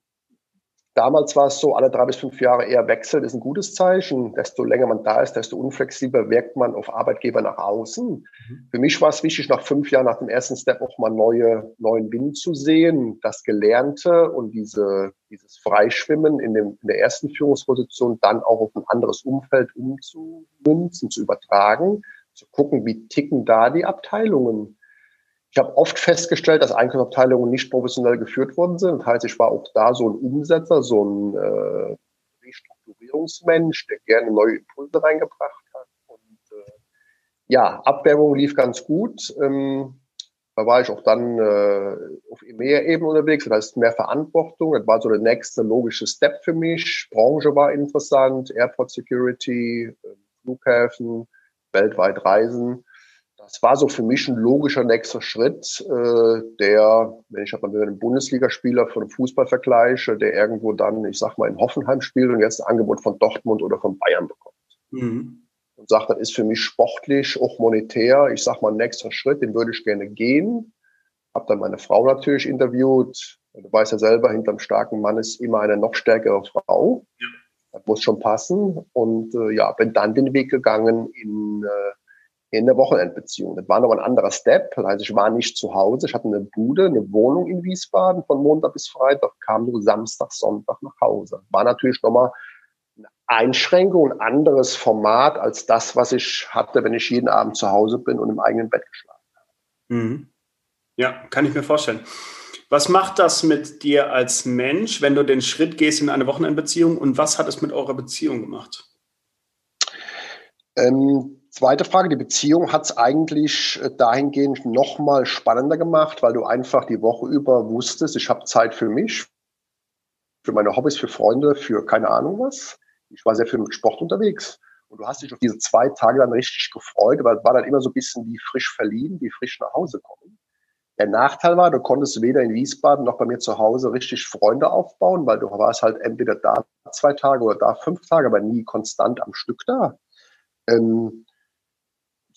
damals war es so, alle drei bis fünf Jahre eher wechseln ist ein gutes Zeichen. Desto länger man da ist, desto unflexibler wirkt man auf Arbeitgeber nach außen. Mhm. Für mich war es wichtig, nach fünf Jahren, nach dem ersten Step auch mal neue, neuen Wind zu sehen, das Gelernte und diese, dieses Freischwimmen in, dem, in der ersten Führungsposition dann auch auf ein anderes Umfeld umzumünzen, zu übertragen zu gucken, wie ticken da die Abteilungen. Ich habe oft festgestellt, dass Einkaufsabteilungen nicht professionell geführt worden sind. Das heißt, ich war auch da so ein Umsetzer, so ein äh, Restrukturierungsmensch, der gerne neue Impulse reingebracht hat. Und äh, ja, Abwerbung lief ganz gut. Ähm, da war ich auch dann äh, auf EMEA-Ebene unterwegs, das heißt mehr Verantwortung. Das war so der nächste logische Step für mich. Branche war interessant, Airport Security, äh, Flughäfen, weltweit reisen. Das war so für mich ein logischer nächster Schritt, äh, der, wenn ich mal mit einem Bundesligaspieler von Fußball vergleiche, der irgendwo dann, ich sag mal, in Hoffenheim spielt und jetzt ein Angebot von Dortmund oder von Bayern bekommt. Mhm. Und sagt, das ist für mich sportlich, auch monetär, ich sag mal, ein nächster Schritt, den würde ich gerne gehen. Hab dann meine Frau natürlich interviewt. Du weißt ja selber, hinterm starken Mann ist immer eine noch stärkere Frau. Ja. Das muss schon passen. Und äh, ja, bin dann den Weg gegangen in, äh, in der Wochenendbeziehung. Das war noch ein anderer Step. Also ich war nicht zu Hause. Ich hatte eine Bude, eine Wohnung in Wiesbaden von Montag bis Freitag, kam nur Samstag, Sonntag nach Hause. War natürlich nochmal eine Einschränkung, ein anderes Format als das, was ich hatte, wenn ich jeden Abend zu Hause bin und im eigenen Bett geschlafen habe. Mhm. Ja, kann ich mir vorstellen. Was macht das mit dir als Mensch, wenn du den Schritt gehst in eine Wochenendbeziehung und was hat es mit eurer Beziehung gemacht? Ähm, zweite Frage, die Beziehung hat es eigentlich äh, dahingehend noch mal spannender gemacht, weil du einfach die Woche über wusstest, ich habe Zeit für mich, für meine Hobbys, für Freunde, für keine Ahnung was. Ich war sehr viel mit Sport unterwegs. Und du hast dich auf diese zwei Tage dann richtig gefreut, weil es war dann immer so ein bisschen wie frisch verliehen, wie frisch nach Hause kommen. Der Nachteil war, du konntest weder in Wiesbaden noch bei mir zu Hause richtig Freunde aufbauen, weil du warst halt entweder da zwei Tage oder da fünf Tage, aber nie konstant am Stück da. Ähm,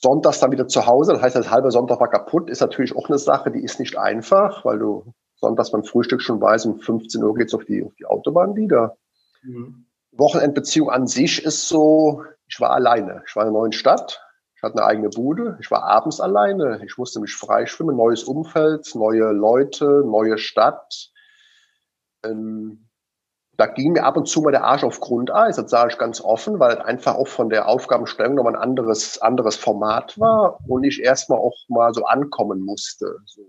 Sonntags dann wieder zu Hause, das heißt, das halbe Sonntag war kaputt, ist natürlich auch eine Sache, die ist nicht einfach, weil du sonntags beim Frühstück schon weißt, um 15 Uhr geht's auf die, auf die Autobahn wieder. Mhm. Wochenendbeziehung an sich ist so, ich war alleine. Ich war in einer neuen Stadt, ich hatte eine eigene Bude. Ich war abends alleine. Ich musste mich freischwimmen. Neues Umfeld, neue Leute, neue Stadt. Ähm, da ging mir ab und zu mal der Arsch auf Grundeis. Das sage ich ganz offen, weil einfach auch von der Aufgabenstellung nochmal ein anderes, anderes Format war und ich erstmal auch mal so ankommen musste. So,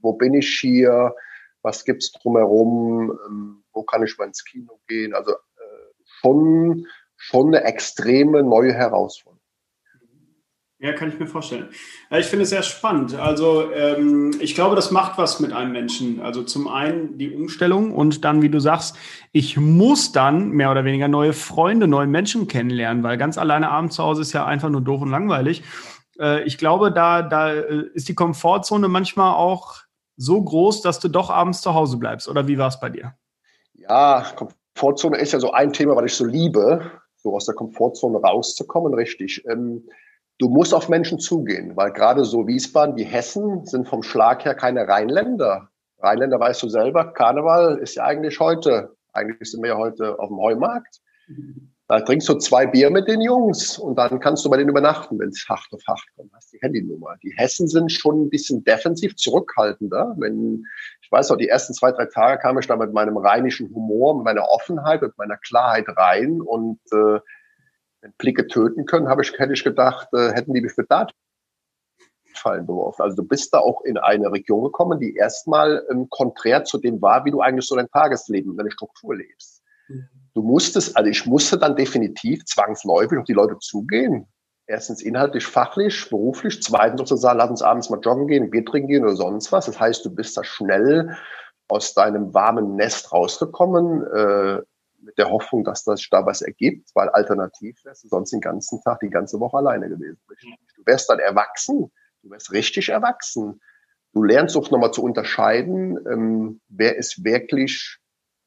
wo bin ich hier? Was gibt's drumherum? Ähm, wo kann ich mal ins Kino gehen? Also äh, schon, schon eine extreme neue Herausforderung. Ja, kann ich mir vorstellen. Ich finde es sehr spannend. Also ähm, ich glaube, das macht was mit einem Menschen. Also zum einen die Umstellung und dann, wie du sagst, ich muss dann mehr oder weniger neue Freunde, neue Menschen kennenlernen, weil ganz alleine abends zu Hause ist ja einfach nur doof und langweilig. Äh, ich glaube, da, da äh, ist die Komfortzone manchmal auch so groß, dass du doch abends zu Hause bleibst. Oder wie war es bei dir? Ja, Komfortzone ist ja so ein Thema, was ich so liebe, so aus der Komfortzone rauszukommen, richtig. Ähm, du musst auf Menschen zugehen, weil gerade so Wiesbaden, die Hessen sind vom Schlag her keine Rheinländer. Rheinländer weißt du selber, Karneval ist ja eigentlich heute. Eigentlich sind wir ja heute auf dem Heumarkt. Da trinkst du zwei Bier mit den Jungs und dann kannst du bei denen übernachten, wenn es hart auf hart kommt. Hast die Handynummer. Die Hessen sind schon ein bisschen defensiv zurückhaltender. Wenn, ich weiß auch, die ersten zwei, drei Tage kam ich da mit meinem rheinischen Humor, mit meiner Offenheit, mit meiner Klarheit rein und äh, wenn Blicke töten können, habe ich, hätte ich gedacht, äh, hätten die mich mit Dartfallen beworfen. Also du bist da auch in eine Region gekommen, die erstmal ähm, konträr zu dem war, wie du eigentlich so dein Tagesleben, deine Struktur lebst. Mhm. Du musstest, also ich musste dann definitiv zwangsläufig auf die Leute zugehen. Erstens inhaltlich, fachlich, beruflich. Zweitens sozusagen, lass uns abends mal joggen gehen, Bier trinken gehen oder sonst was. Das heißt, du bist da schnell aus deinem warmen Nest rausgekommen, äh, mit der Hoffnung, dass das da was ergibt, weil alternativ wärst du sonst den ganzen Tag, die ganze Woche alleine gewesen. Du wärst dann erwachsen, du wärst richtig erwachsen. Du lernst auch nochmal zu unterscheiden, ähm, wer ist wirklich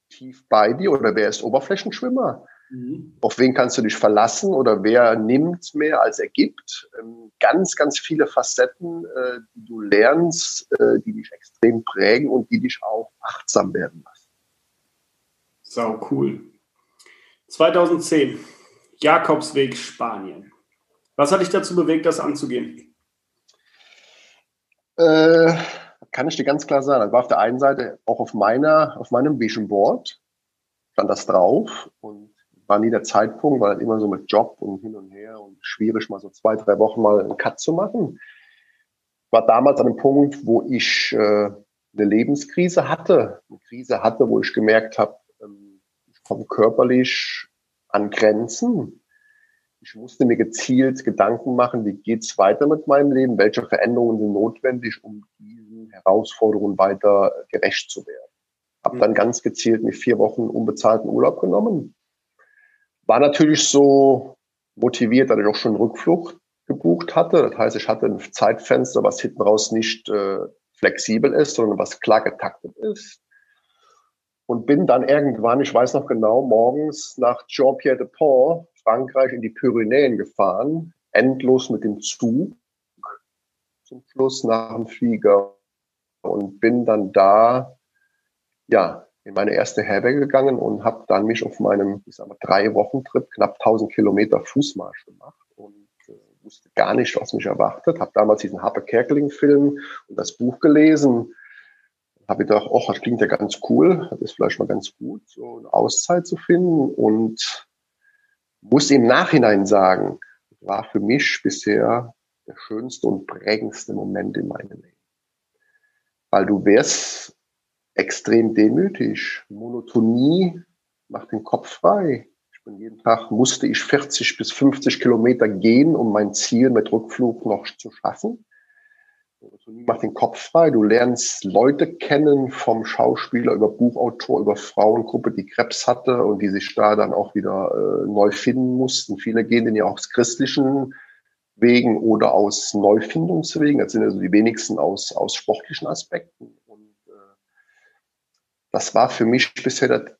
tief bei dir oder wer ist Oberflächenschwimmer. Mhm. Auf wen kannst du dich verlassen oder wer nimmt mehr als er gibt? Ähm, ganz, ganz viele Facetten, äh, die du lernst, äh, die dich extrem prägen und die dich auch achtsam werden lassen. Sau cool. 2010, Jakobsweg Spanien. Was hat dich dazu bewegt, das anzugehen? Äh, kann ich dir ganz klar sagen. Das war auf der einen Seite auch auf meiner, auf meinem Vision Board stand das drauf und war nie der Zeitpunkt, weil immer so mit Job und hin und her und schwierig mal so zwei, drei Wochen mal einen Cut zu machen. War damals an einem Punkt, wo ich äh, eine Lebenskrise hatte, eine Krise hatte, wo ich gemerkt habe, komme körperlich an Grenzen. Ich musste mir gezielt Gedanken machen, wie geht's weiter mit meinem Leben, welche Veränderungen sind notwendig, um diesen Herausforderungen weiter gerecht zu werden. Habe dann ganz gezielt mir vier Wochen unbezahlten Urlaub genommen. War natürlich so motiviert, dass ich auch schon Rückflug gebucht hatte. Das heißt, ich hatte ein Zeitfenster, was hinten raus nicht äh, flexibel ist, sondern was klar getaktet ist und bin dann irgendwann, ich weiß noch genau, morgens nach Jean-Pierre-de-Pont, Frankreich, in die Pyrenäen gefahren, endlos mit dem Zug zum Schluss nach dem Flieger und bin dann da, ja, in meine erste Herberge gegangen und habe dann mich auf meinem, ich sag mal, drei Wochen Trip knapp 1000 Kilometer Fußmarsch gemacht und äh, wusste gar nicht, was mich erwartet. Habe damals diesen Harpe Kerkeling Film und das Buch gelesen habe ich gedacht, oh, das klingt ja ganz cool, das ist vielleicht mal ganz gut, so eine Auszeit zu finden und muss im Nachhinein sagen, war für mich bisher der schönste und prägendste Moment in meinem Leben. Weil du wärst extrem demütig. Monotonie macht den Kopf frei. Ich bin jeden Tag musste ich 40 bis 50 Kilometer gehen, um mein Ziel mit Rückflug noch zu schaffen. Macht den Kopf frei. Du lernst Leute kennen, vom Schauspieler über Buchautor, über Frauengruppe, die Krebs hatte und die sich da dann auch wieder äh, neu finden mussten. Viele gehen denn ja aus christlichen Wegen oder aus Neufindungswegen. Das sind also die wenigsten aus, aus sportlichen Aspekten. Und äh, das war für mich bisher das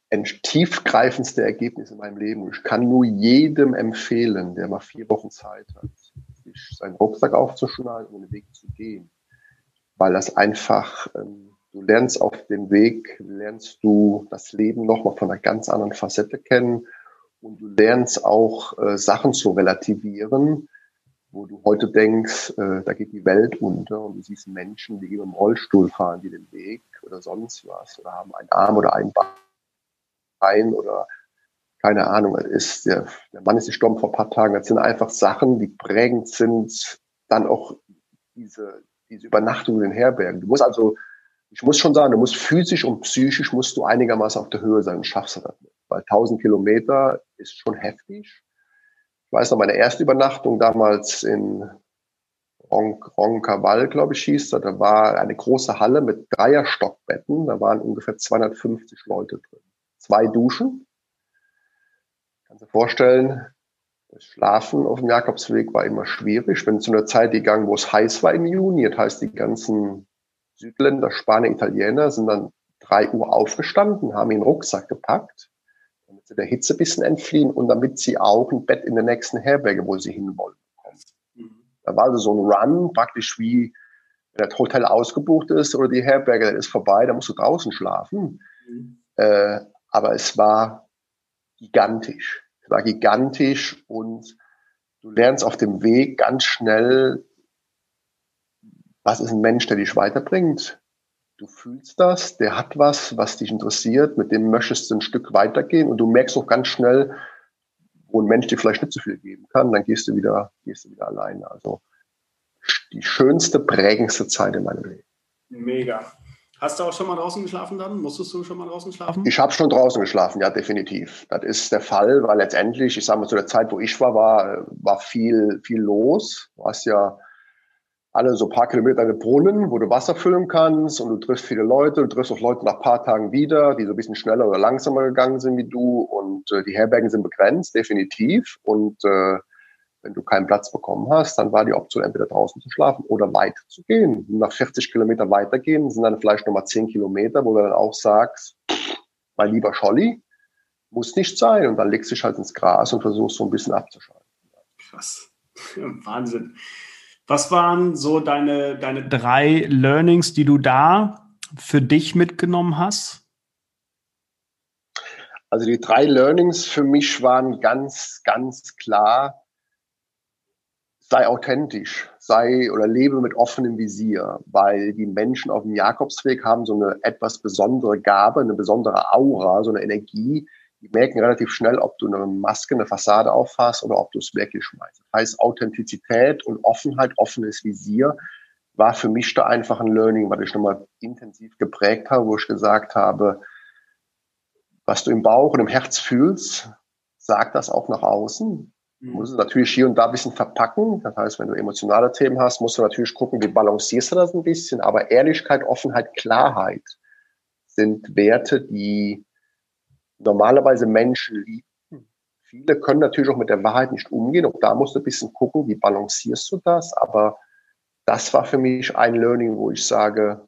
tiefgreifendste Ergebnis in meinem Leben. Ich kann nur jedem empfehlen, der mal vier Wochen Zeit hat, sich seinen Rucksack aufzuschneiden und den Weg zu gehen. Weil das einfach, ähm, du lernst auf dem Weg, lernst du das Leben nochmal von einer ganz anderen Facette kennen und du lernst auch äh, Sachen zu relativieren, wo du heute denkst, äh, da geht die Welt unter und du siehst Menschen, die im Rollstuhl fahren, die den Weg oder sonst was oder haben einen Arm oder ein Bein oder keine Ahnung, ist der, der Mann ist gestorben vor ein paar Tagen. Das sind einfach Sachen, die prägend sind. Dann auch diese, diese Übernachtung in Herbergen. Du musst also, ich muss schon sagen, du musst physisch und psychisch musst du einigermaßen auf der Höhe sein und schaffst du das nicht. Weil 1000 Kilometer ist schon heftig. Ich weiß noch, meine erste Übernachtung damals in Roncaval, glaube ich, hieß er. Da war eine große Halle mit Dreierstockbetten. Da waren ungefähr 250 Leute drin. Zwei Duschen. Kannst du dir vorstellen, das Schlafen auf dem Jakobsweg war immer schwierig. Bin zu einer Zeit gegangen, wo es heiß war im Juni. Das heißt, die ganzen Südländer, Spanier, Italiener sind dann drei Uhr aufgestanden, haben ihren Rucksack gepackt, damit sie der Hitze ein bisschen entfliehen und damit sie auch ein Bett in der nächsten Herberge, wo sie hinwollen, bekommen. Mhm. Da war also so ein Run, praktisch wie wenn das Hotel ausgebucht ist oder die Herberge ist vorbei, da musst du draußen schlafen. Mhm. Äh, aber es war gigantisch. War gigantisch und du lernst auf dem Weg ganz schnell, was ist ein Mensch, der dich weiterbringt. Du fühlst das, der hat was, was dich interessiert, mit dem möchtest du ein Stück weitergehen und du merkst auch ganz schnell, wo ein Mensch dir vielleicht nicht so viel geben kann, dann gehst du wieder, gehst du wieder alleine. Also die schönste, prägendste Zeit in meinem Leben. Mega. Hast du auch schon mal draußen geschlafen dann? Musstest du schon mal draußen schlafen? Ich habe schon draußen geschlafen, ja, definitiv. Das ist der Fall, weil letztendlich, ich sage mal, zu der Zeit, wo ich war, war, war viel, viel los. Du hast ja alle so paar Kilometer eine Brunnen, wo du Wasser füllen kannst und du triffst viele Leute, du triffst auch Leute nach paar Tagen wieder, die so ein bisschen schneller oder langsamer gegangen sind wie du und äh, die Herbergen sind begrenzt, definitiv. Und äh, wenn du keinen Platz bekommen hast, dann war die Option, entweder draußen zu schlafen oder weit zu gehen. Nach 40 Kilometer weitergehen sind dann vielleicht nochmal 10 Kilometer, wo du dann auch sagst, mein lieber Scholli, muss nicht sein. Und dann legst du dich halt ins Gras und versuchst so ein bisschen abzuschalten. Krass. Wahnsinn. Was waren so deine, deine drei Learnings, die du da für dich mitgenommen hast? Also die drei Learnings für mich waren ganz, ganz klar, sei authentisch, sei oder lebe mit offenem Visier, weil die Menschen auf dem Jakobsweg haben so eine etwas besondere Gabe, eine besondere Aura, so eine Energie. Die merken relativ schnell, ob du eine Maske, eine Fassade auffasst oder ob du es wirklich schmeißt. Das heißt, Authentizität und Offenheit, offenes Visier war für mich da einfach ein Learning, was ich nochmal intensiv geprägt habe, wo ich gesagt habe, was du im Bauch und im Herz fühlst, sag das auch nach außen. Du mhm. musst es natürlich hier und da ein bisschen verpacken. Das heißt, wenn du emotionale Themen hast, musst du natürlich gucken, wie balancierst du das ein bisschen. Aber Ehrlichkeit, Offenheit, Klarheit sind Werte, die normalerweise Menschen lieben. Viele können natürlich auch mit der Wahrheit nicht umgehen. Auch da musst du ein bisschen gucken, wie balancierst du das. Aber das war für mich ein Learning, wo ich sage,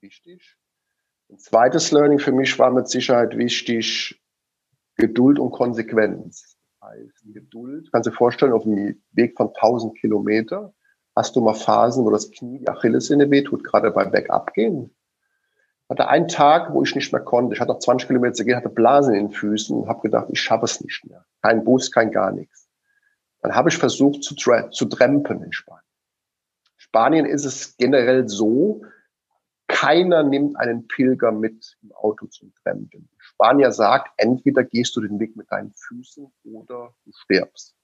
wichtig. Ein zweites Learning für mich war mit Sicherheit wichtig, Geduld und Konsequenz heißt Geduld. Kannst du dir vorstellen, auf dem Weg von 1000 Kilometer hast du mal Phasen, wo das Knie, die Achillessehne wehtut, gerade beim Bergabgehen. Ich hatte einen Tag, wo ich nicht mehr konnte. Ich hatte noch 20 Kilometer zu gehen, hatte Blasen in den Füßen und habe gedacht, ich schaffe es nicht mehr. Kein Bus, kein gar nichts. Dann habe ich versucht zu, zu trampen in Spanien. Spanien ist es generell so, keiner nimmt einen Pilger mit im Auto zum Trampen. Spanier sagt, entweder gehst du den Weg mit deinen Füßen oder du stirbst.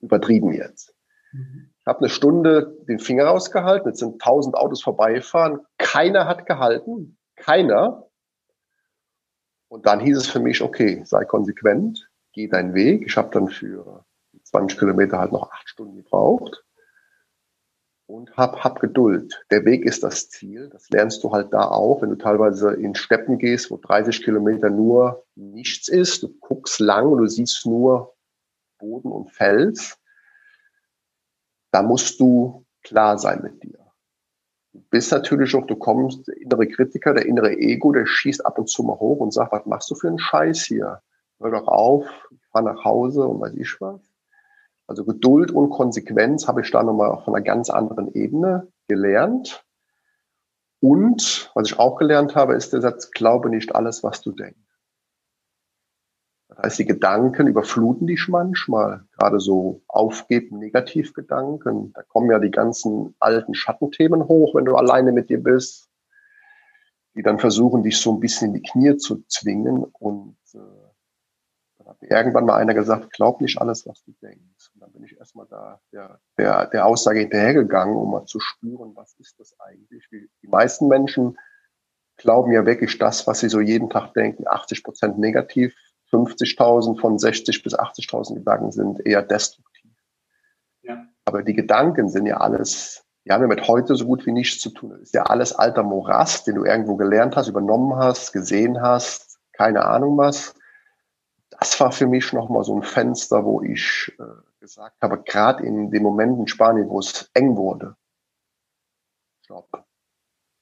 Übertrieben jetzt. Ich habe eine Stunde den Finger rausgehalten, jetzt sind tausend Autos vorbeigefahren, keiner hat gehalten, keiner. Und dann hieß es für mich, okay, sei konsequent, geh deinen Weg. Ich habe dann für 20 Kilometer halt noch acht Stunden gebraucht und hab, hab Geduld. Der Weg ist das Ziel. Das lernst du halt da auch, wenn du teilweise in Steppen gehst, wo 30 Kilometer nur nichts ist. Du guckst lang und du siehst nur Boden und Fels. Da musst du klar sein mit dir. Du bist natürlich auch, du kommst, der innere Kritiker, der innere Ego, der schießt ab und zu mal hoch und sagt, was machst du für einen Scheiß hier? Hör doch auf, ich fahr nach Hause und weiß ich was. Also Geduld und Konsequenz habe ich da nochmal auf einer ganz anderen Ebene gelernt. Und was ich auch gelernt habe, ist der Satz, glaube nicht alles, was du denkst. Das heißt, die Gedanken überfluten dich manchmal, gerade so aufgeben Negativgedanken. Da kommen ja die ganzen alten Schattenthemen hoch, wenn du alleine mit dir bist, die dann versuchen, dich so ein bisschen in die Knie zu zwingen und äh, hat mir irgendwann mal einer gesagt, glaub nicht alles, was du denkst. Und dann bin ich erstmal da der, der, der Aussage hinterhergegangen, um mal zu spüren, was ist das eigentlich. Die, die meisten Menschen glauben ja wirklich das, was sie so jeden Tag denken, 80 Prozent negativ, 50.000 von 60 bis 80.000 Gedanken sind eher destruktiv. Ja. Aber die Gedanken sind ja alles die haben ja mit heute so gut wie nichts zu tun. Das ist ja alles alter Morast, den du irgendwo gelernt hast, übernommen hast, gesehen hast, keine Ahnung was. Das war für mich nochmal so ein Fenster, wo ich äh, gesagt habe, gerade in dem Moment in Spanien, wo es eng wurde, stopp.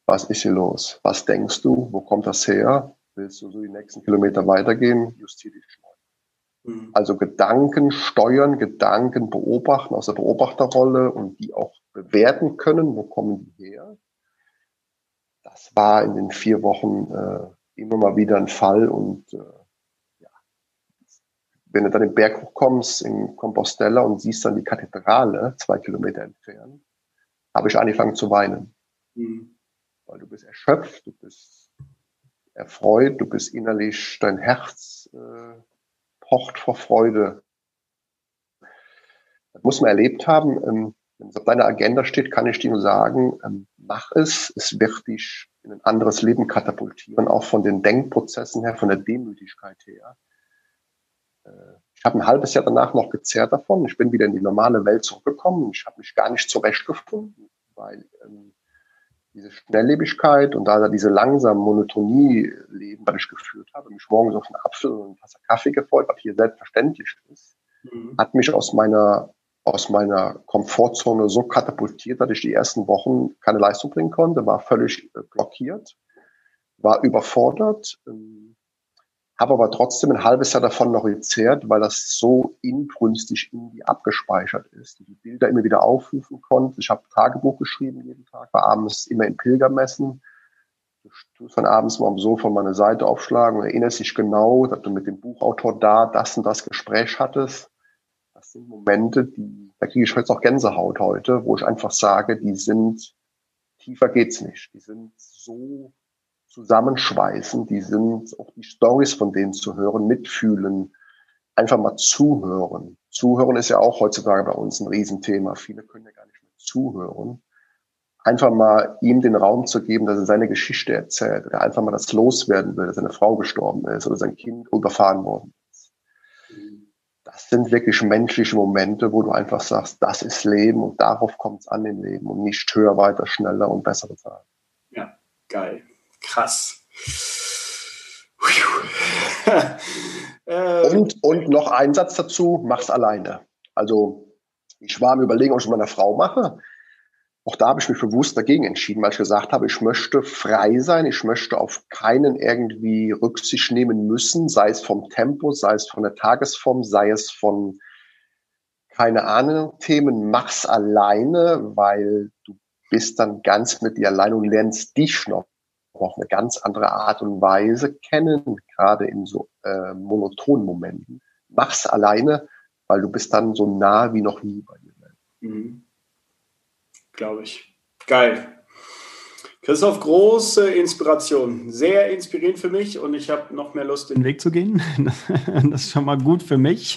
Was ist hier los? Was denkst du? Wo kommt das her? Willst du so die nächsten Kilometer weitergehen? Justier dich neu. Mhm. Also Gedanken steuern, Gedanken beobachten aus der Beobachterrolle und die auch bewerten können. Wo kommen die her? Das war in den vier Wochen äh, immer mal wieder ein Fall und äh, wenn du dann den Berg hochkommst in Compostela und siehst dann die Kathedrale zwei Kilometer entfernt, habe ich angefangen zu weinen. Mhm. Weil du bist erschöpft, du bist erfreut, du bist innerlich, dein Herz äh, pocht vor Freude. Das muss man erlebt haben. Ähm, wenn es auf deiner Agenda steht, kann ich dir nur sagen, ähm, mach es. Es wird dich in ein anderes Leben katapultieren, auch von den Denkprozessen her, von der Demütigkeit her. Ich habe ein halbes Jahr danach noch gezerrt davon. Ich bin wieder in die normale Welt zurückgekommen. Ich habe mich gar nicht zurechtgefunden, weil ähm, diese Schnelllebigkeit und da diese langsame Monotonie leben, das ich geführt habe, mich morgens auf einen Apfel und ein Tasse Kaffee gefreut, was hier selbstverständlich ist, mhm. hat mich aus meiner aus meiner Komfortzone so katapultiert, dass ich die ersten Wochen keine Leistung bringen konnte, war völlig äh, blockiert, war überfordert, ähm, habe aber trotzdem ein halbes Jahr davon noch gezehrt, weil das so inbrünstig irgendwie abgespeichert ist. Die Bilder immer wieder aufrufen konnte. Ich habe Tagebuch geschrieben jeden Tag, war abends immer in Pilgermessen. Du tust dann abends mal am Sofa mal eine Seite aufschlagen und erinnerst dich genau, dass du mit dem Buchautor da das und das Gespräch hattest. Das sind Momente, die, da kriege ich jetzt auch Gänsehaut heute, wo ich einfach sage, die sind, tiefer geht's nicht. Die sind so zusammenschweißen, die sind auch die Stories von denen zu hören, mitfühlen, einfach mal zuhören. Zuhören ist ja auch heutzutage bei uns ein Riesenthema. Viele können ja gar nicht mehr zuhören. Einfach mal ihm den Raum zu geben, dass er seine Geschichte erzählt, oder einfach mal das loswerden will, dass seine Frau gestorben ist oder sein Kind überfahren worden ist. Das sind wirklich menschliche Momente, wo du einfach sagst, das ist Leben und darauf kommt es an im Leben und nicht höher, weiter, schneller und besser bezahlen. Ja, geil. Krass. Und, und noch ein Satz dazu, mach's alleine. Also ich war am Überlegen, ob ich es mit meiner Frau mache. Auch da habe ich mich bewusst dagegen entschieden, weil ich gesagt habe, ich möchte frei sein, ich möchte auf keinen irgendwie Rücksicht nehmen müssen, sei es vom Tempo, sei es von der Tagesform, sei es von keine Ahnung, Themen, mach's alleine, weil du bist dann ganz mit dir allein und lernst dich noch auf eine ganz andere Art und Weise kennen, gerade in so äh, monotonen Momenten. Mach's alleine, weil du bist dann so nah wie noch nie bei dir. Mhm. Glaube ich. Geil. Christoph, große Inspiration. Sehr inspirierend für mich und ich habe noch mehr Lust, den Weg zu gehen. Das ist schon mal gut für mich.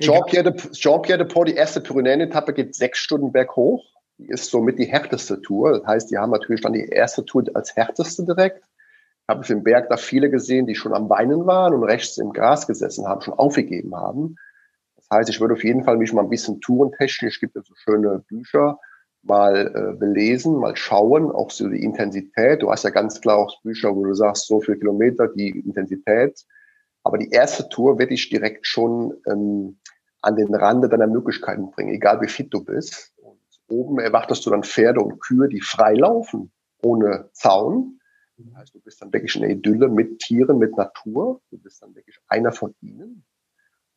Jean-Pierre de, Jean de Port, die erste Pyrenäen-Etappe geht sechs Stunden berghoch. Ist somit die härteste Tour. Das heißt, die haben natürlich dann die erste Tour als härteste direkt. Ich habe auf dem Berg da viele gesehen, die schon am Weinen waren und rechts im Gras gesessen haben, schon aufgegeben haben. Das heißt, ich würde auf jeden Fall mich mal ein bisschen tourentechnisch, gibt es so schöne Bücher, mal äh, belesen, mal schauen, auch so die Intensität. Du hast ja ganz klar auch Bücher, wo du sagst, so viele Kilometer, die Intensität. Aber die erste Tour werde ich direkt schon ähm, an den Rande deiner Möglichkeiten bringen, egal wie fit du bist. Oben erwartest du dann Pferde und Kühe, die frei laufen, ohne Zaun. Das heißt, du bist dann wirklich in der Idylle mit Tieren, mit Natur. Du bist dann wirklich einer von ihnen.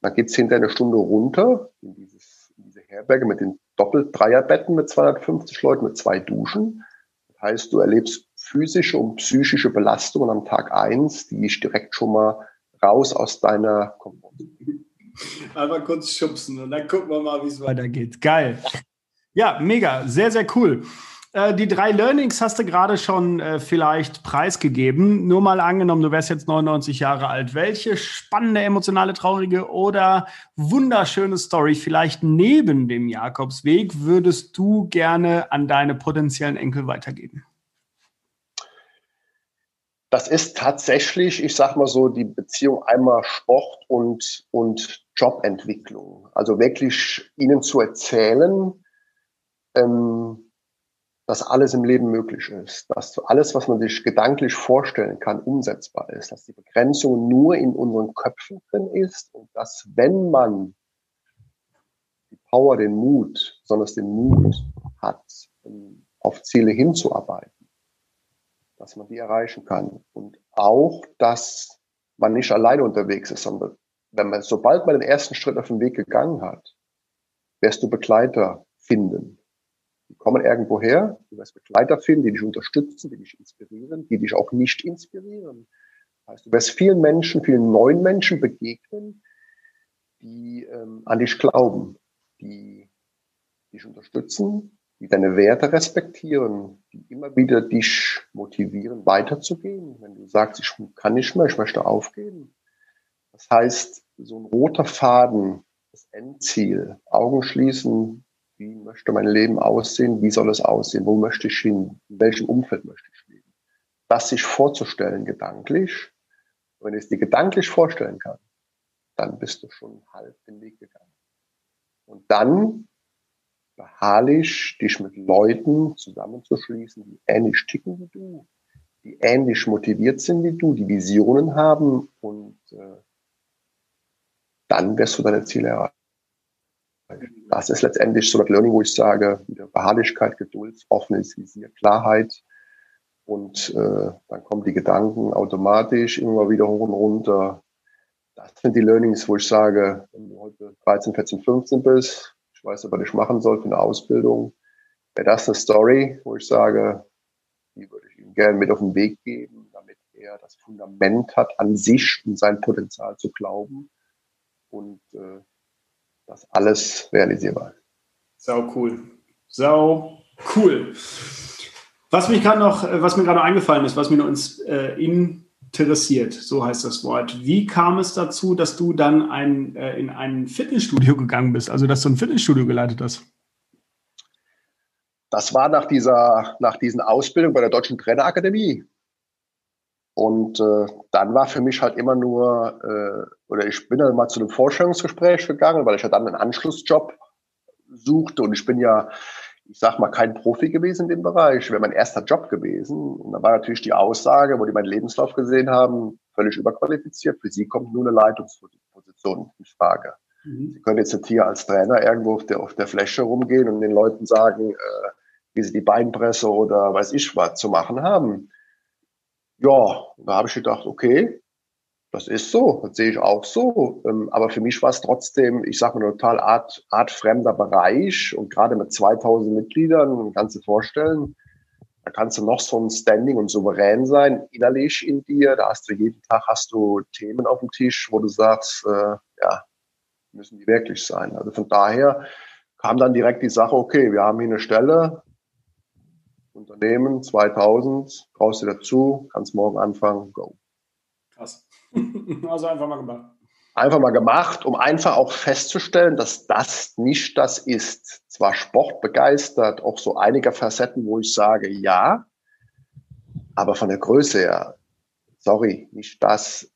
Dann geht's hinter eine Stunde runter in, dieses, in diese Herberge mit den Doppel-Dreierbetten mit 250 Leuten, mit zwei Duschen. Das heißt, du erlebst physische und psychische Belastungen am Tag eins, die ich direkt schon mal raus aus deiner Komfortzone. Einmal kurz schubsen und dann gucken wir mal, wie es weitergeht. Geil. Ja, mega, sehr, sehr cool. Äh, die drei Learnings hast du gerade schon äh, vielleicht preisgegeben. Nur mal angenommen, du wärst jetzt 99 Jahre alt. Welche spannende, emotionale, traurige oder wunderschöne Story vielleicht neben dem Jakobsweg würdest du gerne an deine potenziellen Enkel weitergeben? Das ist tatsächlich, ich sag mal so, die Beziehung einmal Sport und, und Jobentwicklung. Also wirklich ihnen zu erzählen, ähm, dass alles im Leben möglich ist, dass alles, was man sich gedanklich vorstellen kann, umsetzbar ist, dass die Begrenzung nur in unseren Köpfen drin ist und dass, wenn man die Power, den Mut, besonders den Mut hat, auf Ziele hinzuarbeiten, dass man die erreichen kann. Und auch, dass man nicht alleine unterwegs ist, sondern wenn man, sobald man den ersten Schritt auf den Weg gegangen hat, wirst du Begleiter finden. Die kommen irgendwo her, du wirst Begleiter finden, die dich unterstützen, die dich inspirieren, die dich auch nicht inspirieren. Das heißt, du wirst vielen Menschen, vielen neuen Menschen begegnen, die ähm, an dich glauben, die dich unterstützen, die deine Werte respektieren, die immer wieder dich motivieren, weiterzugehen. Wenn du sagst, ich kann nicht mehr, ich möchte aufgeben. Das heißt, so ein roter Faden, das Endziel, Augen schließen, wie möchte mein Leben aussehen, wie soll es aussehen, wo möchte ich hin, in welchem Umfeld möchte ich leben. Das sich vorzustellen gedanklich, wenn du es dir gedanklich vorstellen kannst, dann bist du schon halb den Weg gegangen. Und dann beharrlich dich mit Leuten zusammenzuschließen, die ähnlich ticken wie du, die ähnlich motiviert sind wie du, die Visionen haben und äh, dann wirst du deine Ziele erreichen. Das ist letztendlich so das Learning, wo ich sage, Beharrlichkeit, Geduld, offenes Visier, Klarheit. Und äh, dann kommen die Gedanken automatisch immer wieder hoch und runter. Das sind die Learnings, wo ich sage, wenn du heute 13, 14, 15 bist, ich weiß was ich machen soll für eine Ausbildung, wäre das eine Story, wo ich sage, die würde ich ihm gerne mit auf den Weg geben, damit er das Fundament hat, an sich und sein Potenzial zu glauben. Und äh, das alles realisierbar ist. Sau cool. Sau cool. Was mich gerade noch, was mir gerade eingefallen ist, was mir noch äh, interessiert, so heißt das Wort. Wie kam es dazu, dass du dann ein, äh, in ein Fitnessstudio gegangen bist, also dass du ein Fitnessstudio geleitet hast? Das war nach dieser, nach diesen Ausbildung bei der Deutschen Trainerakademie. Und äh, dann war für mich halt immer nur, äh, oder ich bin dann mal zu einem Vorstellungsgespräch gegangen, weil ich ja dann einen Anschlussjob suchte und ich bin ja ich sag mal, kein Profi gewesen in dem Bereich. Wäre mein erster Job gewesen. Und da war natürlich die Aussage, wo die meinen Lebenslauf gesehen haben, völlig überqualifiziert. Für sie kommt nur eine Leitungsposition in Frage. Mhm. Sie können jetzt nicht hier als Trainer irgendwo auf der, auf der Fläche rumgehen und den Leuten sagen, äh, wie sie die Beinpresse oder weiß ich was zu machen haben. Ja, da habe ich gedacht, okay, das ist so, das sehe ich auch so. Ähm, aber für mich war es trotzdem, ich sage mal, total art, artfremder Bereich. Und gerade mit 2000 Mitgliedern, kannst du vorstellen, da kannst du noch so ein Standing und souverän sein, innerlich in dir. Da hast du jeden Tag hast du Themen auf dem Tisch, wo du sagst, äh, ja, müssen die wirklich sein. Also von daher kam dann direkt die Sache, okay, wir haben hier eine Stelle, Unternehmen 2000, brauchst du dazu, kannst morgen anfangen, go. Krass. also einfach mal gemacht. Einfach mal gemacht, um einfach auch festzustellen, dass das nicht das ist. Zwar sportbegeistert, auch so einige Facetten, wo ich sage, ja, aber von der Größe her, sorry, nicht das.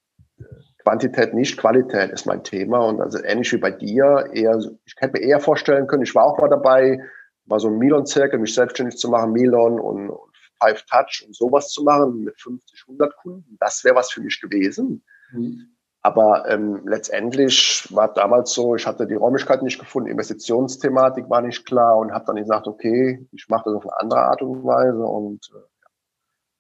Quantität, nicht Qualität ist mein Thema. Und also ähnlich wie bei dir, eher, ich hätte mir eher vorstellen können, ich war auch mal dabei, mal so ein Milon-Zirkel, mich selbstständig zu machen, Milon und, und Five Touch und sowas zu machen mit 50, 100 Kunden, das wäre was für mich gewesen. Mhm. Aber ähm, letztendlich war damals so, ich hatte die Räumlichkeit nicht gefunden, Investitionsthematik war nicht klar und habe dann gesagt, okay, ich mache das auf eine andere Art und Weise. Und äh,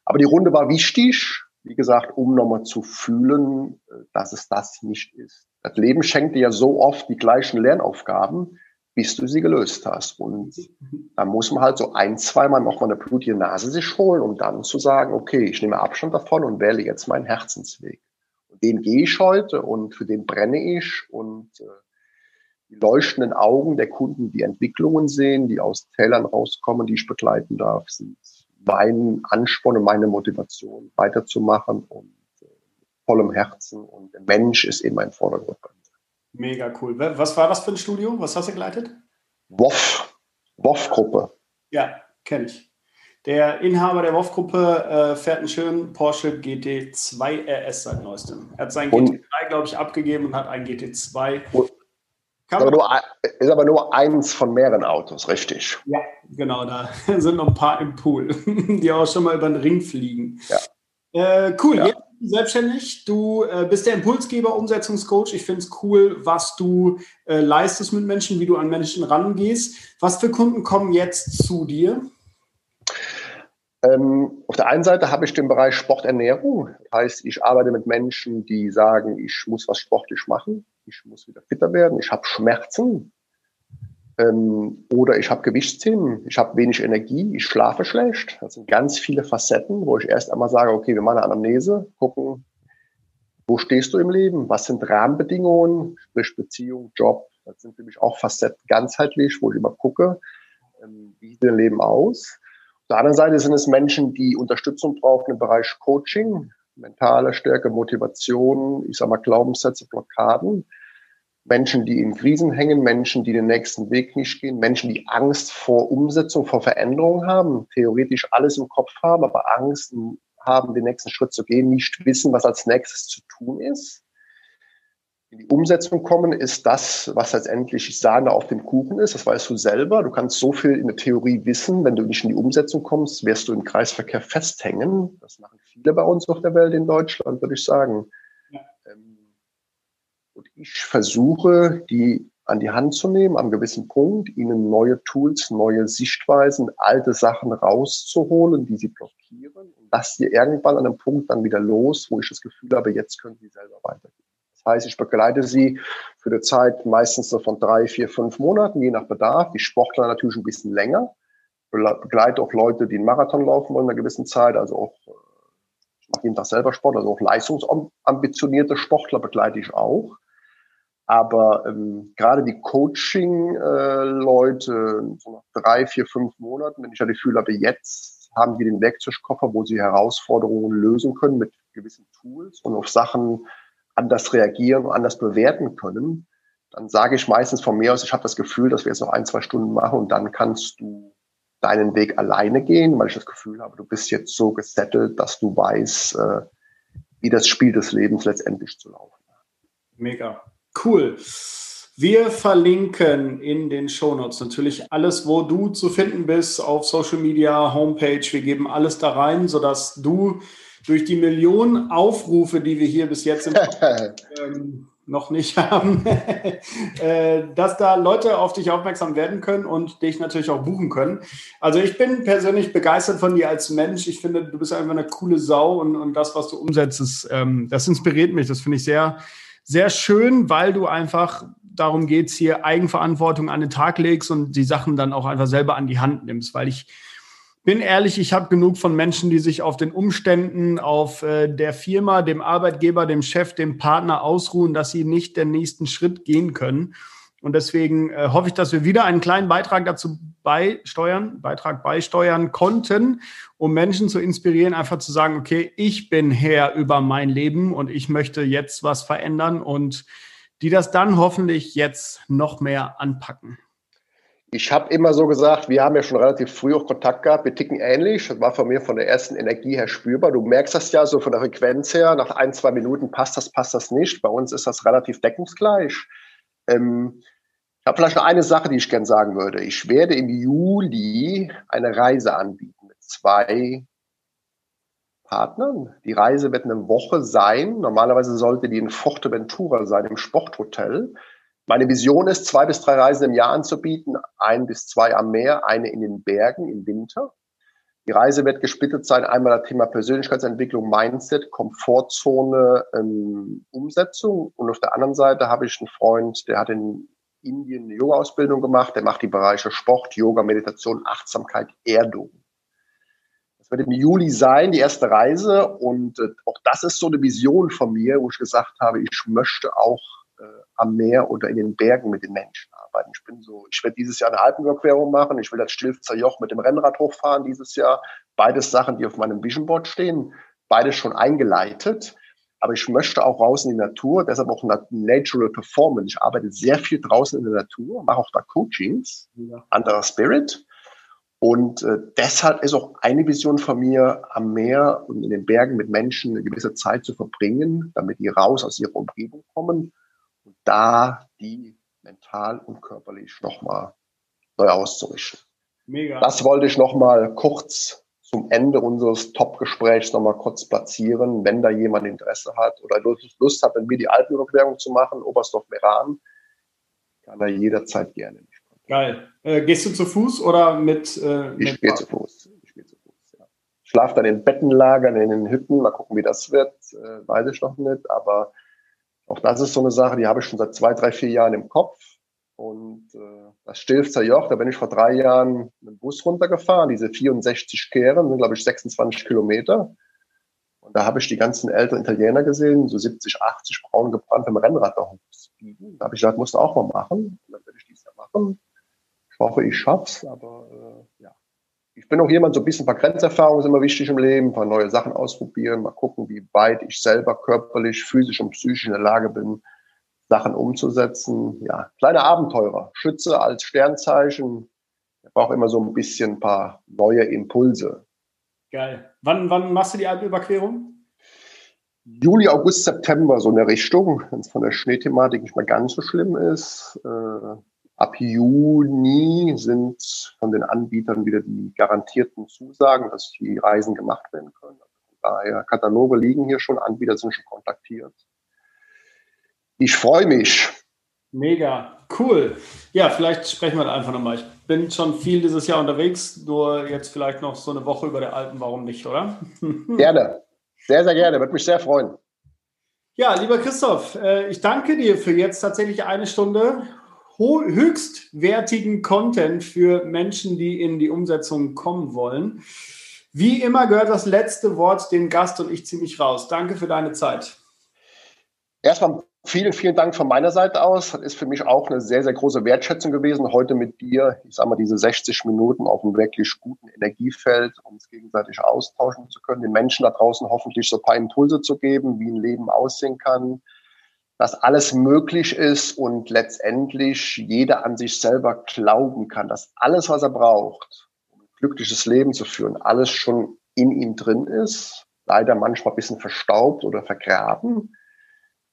aber die Runde war wichtig, wie gesagt, um nochmal zu fühlen, äh, dass es das nicht ist. Das Leben schenkt dir ja so oft die gleichen Lernaufgaben, bis du sie gelöst hast. Und da muss man halt so ein, zweimal nochmal eine blutige Nase sich holen, um dann zu sagen, okay, ich nehme Abstand davon und wähle jetzt meinen Herzensweg. Und den gehe ich heute und für den brenne ich und äh, die leuchtenden Augen der Kunden, die Entwicklungen sehen, die aus Tälern rauskommen, die ich begleiten darf, sind mein Ansporn und meine Motivation weiterzumachen und äh, vollem Herzen und der Mensch ist eben mein Vordergrund. Mega cool. Was war das für ein Studio? Was hast du geleitet? WOF. WOF-Gruppe. Ja, kenne ich. Der Inhaber der WOF-Gruppe äh, fährt einen schönen Porsche GT2 RS seit neuestem. Er hat seinen und, GT3, glaube ich, abgegeben und hat einen GT2. Und, Ist aber, nur, ist aber nur eins von mehreren Autos, richtig? Ja, genau. Da sind noch ein paar im Pool, die auch schon mal über den Ring fliegen. Ja. Äh, cool, ja. jetzt selbstständig. Du äh, bist der Impulsgeber, Umsetzungscoach. Ich finde es cool, was du äh, leistest mit Menschen, wie du an Menschen rangehst. Was für Kunden kommen jetzt zu dir? Ähm, auf der einen Seite habe ich den Bereich Sporternährung. Das heißt, ich arbeite mit Menschen, die sagen, ich muss was sportlich machen, ich muss wieder fitter werden, ich habe Schmerzen ähm, oder ich habe Gewichtsthemen, ich habe wenig Energie, ich schlafe schlecht. Das sind ganz viele Facetten, wo ich erst einmal sage, okay, wir machen eine Anamnese, gucken, wo stehst du im Leben, was sind Rahmenbedingungen, sprich Beziehung, Job. Das sind für mich auch Facetten ganzheitlich, wo ich immer gucke, ähm, wie sieht dein Leben aus auf der anderen Seite sind es Menschen, die Unterstützung brauchen im Bereich Coaching, mentale Stärke, Motivation, ich sag mal Glaubenssätze, Blockaden. Menschen, die in Krisen hängen, Menschen, die den nächsten Weg nicht gehen, Menschen, die Angst vor Umsetzung, vor Veränderung haben, theoretisch alles im Kopf haben, aber Angst haben, den nächsten Schritt zu gehen, nicht wissen, was als nächstes zu tun ist in die Umsetzung kommen, ist das, was letztendlich Sahne auf dem Kuchen ist. Das weißt du selber. Du kannst so viel in der Theorie wissen. Wenn du nicht in die Umsetzung kommst, wirst du im Kreisverkehr festhängen. Das machen viele bei uns auf der Welt in Deutschland, würde ich sagen. Und ich versuche, die an die Hand zu nehmen, am gewissen Punkt, ihnen neue Tools, neue Sichtweisen, alte Sachen rauszuholen, die sie blockieren und lass sie irgendwann an einem Punkt dann wieder los, wo ich das Gefühl habe, jetzt können sie selber weitergehen heißt, ich begleite sie für eine Zeit meistens so von drei, vier, fünf Monaten, je nach Bedarf. Die Sportler natürlich ein bisschen länger. Begleite auch Leute, die einen Marathon laufen wollen in einer gewissen Zeit, also auch, äh, ich mache jeden Tag selber Sport, also auch leistungsambitionierte Sportler begleite ich auch. Aber ähm, gerade die Coaching-Leute, äh, so nach drei, vier, fünf Monaten, wenn ich das Gefühl habe, jetzt haben die den Werkzeugkoffer, wo sie Herausforderungen lösen können mit gewissen Tools und auf Sachen anders reagieren und anders bewerten können, dann sage ich meistens von mir aus, ich habe das Gefühl, dass wir jetzt noch ein, zwei Stunden machen und dann kannst du deinen Weg alleine gehen, weil ich das Gefühl habe, du bist jetzt so gesettelt, dass du weißt, äh, wie das Spiel des Lebens letztendlich zu laufen hat. Mega. Cool. Wir verlinken in den Shownotes natürlich alles, wo du zu finden bist, auf Social Media, Homepage. Wir geben alles da rein, sodass du durch die Millionen Aufrufe, die wir hier bis jetzt im, ähm, noch nicht haben, äh, dass da Leute auf dich aufmerksam werden können und dich natürlich auch buchen können. Also ich bin persönlich begeistert von dir als Mensch. Ich finde, du bist einfach eine coole Sau und, und das, was du umsetzt, ist, ähm, das inspiriert mich. Das finde ich sehr, sehr schön, weil du einfach darum geht's hier, Eigenverantwortung an den Tag legst und die Sachen dann auch einfach selber an die Hand nimmst, weil ich bin ehrlich, ich habe genug von Menschen, die sich auf den Umständen, auf äh, der Firma, dem Arbeitgeber, dem Chef, dem Partner ausruhen, dass sie nicht den nächsten Schritt gehen können. Und deswegen äh, hoffe ich, dass wir wieder einen kleinen Beitrag dazu beisteuern, Beitrag beisteuern konnten, um Menschen zu inspirieren, einfach zu sagen, okay, ich bin Herr über mein Leben und ich möchte jetzt was verändern und die das dann hoffentlich jetzt noch mehr anpacken. Ich habe immer so gesagt, wir haben ja schon relativ früh auch Kontakt gehabt, wir ticken ähnlich. Das war von mir von der ersten Energie her spürbar. Du merkst das ja so von der Frequenz her, nach ein, zwei Minuten passt das, passt das nicht. Bei uns ist das relativ deckungsgleich. Ähm, ich habe vielleicht noch eine Sache, die ich gern sagen würde. Ich werde im Juli eine Reise anbieten mit zwei Partnern. Die Reise wird eine Woche sein. Normalerweise sollte die in Forteventura sein, im Sporthotel. Meine Vision ist, zwei bis drei Reisen im Jahr anzubieten, ein bis zwei am Meer, eine in den Bergen im Winter. Die Reise wird gesplittet sein, einmal das Thema Persönlichkeitsentwicklung, Mindset, Komfortzone, ähm, Umsetzung. Und auf der anderen Seite habe ich einen Freund, der hat in Indien eine Yoga-Ausbildung gemacht, der macht die Bereiche Sport, Yoga, Meditation, Achtsamkeit, Erdung. Das wird im Juli sein, die erste Reise. Und äh, auch das ist so eine Vision von mir, wo ich gesagt habe, ich möchte auch äh, am Meer oder in den Bergen mit den Menschen arbeiten. Ich bin so, ich werde dieses Jahr eine Alpenüberquerung machen. Ich will das Stilfzer Joch mit dem Rennrad hochfahren dieses Jahr. Beides Sachen, die auf meinem Vision Board stehen. Beides schon eingeleitet. Aber ich möchte auch raus in die Natur, deshalb auch Natural Performance. Ich arbeite sehr viel draußen in der Natur, mache auch da Coachings, ja. anderer Spirit. Und äh, deshalb ist auch eine Vision von mir, am Meer und in den Bergen mit Menschen eine gewisse Zeit zu verbringen, damit die raus aus ihrer Umgebung kommen und da die mental und körperlich nochmal neu auszurichten. Mega. Das wollte ich nochmal kurz zum Ende unseres Top-Gesprächs nochmal kurz platzieren, wenn da jemand Interesse hat oder Lust hat, mit mir die Alpenüberquerung zu machen, Oberstdorf-Meran, kann er jederzeit gerne. Geil. Äh, gehst du zu Fuß oder mit? Äh, ich gehe zu Fuß. Ich gehe zu Fuß, ja. Schlaf dann in Bettenlagern, in den Hütten, mal gucken, wie das wird, äh, weiß ich noch nicht, aber auch das ist so eine Sache, die habe ich schon seit zwei, drei, vier Jahren im Kopf. Und äh, das Stilfzer Joch, da bin ich vor drei Jahren mit dem Bus runtergefahren. Diese 64 Kehren sind, glaube ich, 26 Kilometer. Und da habe ich die ganzen älteren Italiener gesehen, so 70, 80 braun gebrannt beim Rennrad da hochzubiegen. Da habe ich gesagt, musst du auch mal machen. Und dann werde ich dies Jahr machen. Ich hoffe, ich schaff's, aber äh, ja. Ich bin auch jemand, so ein bisschen ein paar Grenzerfahrungen sind immer wichtig im Leben, ein paar neue Sachen ausprobieren, mal gucken, wie weit ich selber körperlich, physisch und psychisch in der Lage bin, Sachen umzusetzen. Ja, kleine Abenteurer. Schütze als Sternzeichen. Er braucht immer so ein bisschen ein paar neue Impulse. Geil. Wann, wann machst du die Alpenüberquerung? Juli, August, September, so eine Richtung, wenn es von der Schneethematik nicht mehr ganz so schlimm ist. Äh, ab Juni sind von den Anbietern wieder die garantierten Zusagen, dass die Reisen gemacht werden können. Also daher, Kataloge liegen hier schon, Anbieter sind schon kontaktiert. Ich freue mich. Mega, cool. Ja, vielleicht sprechen wir einfach nochmal. Ich bin schon viel dieses Jahr unterwegs, nur jetzt vielleicht noch so eine Woche über der Alpen, warum nicht, oder? Gerne. Sehr, sehr gerne. Würde mich sehr freuen. Ja, lieber Christoph, äh, ich danke dir für jetzt tatsächlich eine Stunde höchstwertigen Content für Menschen, die in die Umsetzung kommen wollen. Wie immer gehört das letzte Wort dem Gast und ich ziehe mich raus. Danke für deine Zeit. Erstmal Vielen, vielen Dank von meiner Seite aus. Das ist für mich auch eine sehr, sehr große Wertschätzung gewesen, heute mit dir, ich sage mal, diese 60 Minuten auf einem wirklich guten Energiefeld, uns gegenseitig austauschen zu können, den Menschen da draußen hoffentlich so ein paar Impulse zu geben, wie ein Leben aussehen kann, dass alles möglich ist und letztendlich jeder an sich selber glauben kann, dass alles, was er braucht, um ein glückliches Leben zu führen, alles schon in ihm drin ist, leider manchmal ein bisschen verstaubt oder vergraben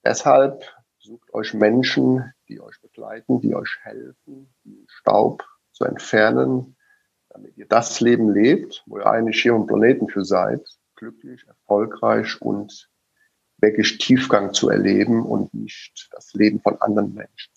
Deshalb sucht euch Menschen, die euch begleiten, die euch helfen, den Staub zu entfernen, damit ihr das Leben lebt, wo ihr eigentlich hier am Planeten für seid, glücklich, erfolgreich und wirklich Tiefgang zu erleben und nicht das Leben von anderen Menschen.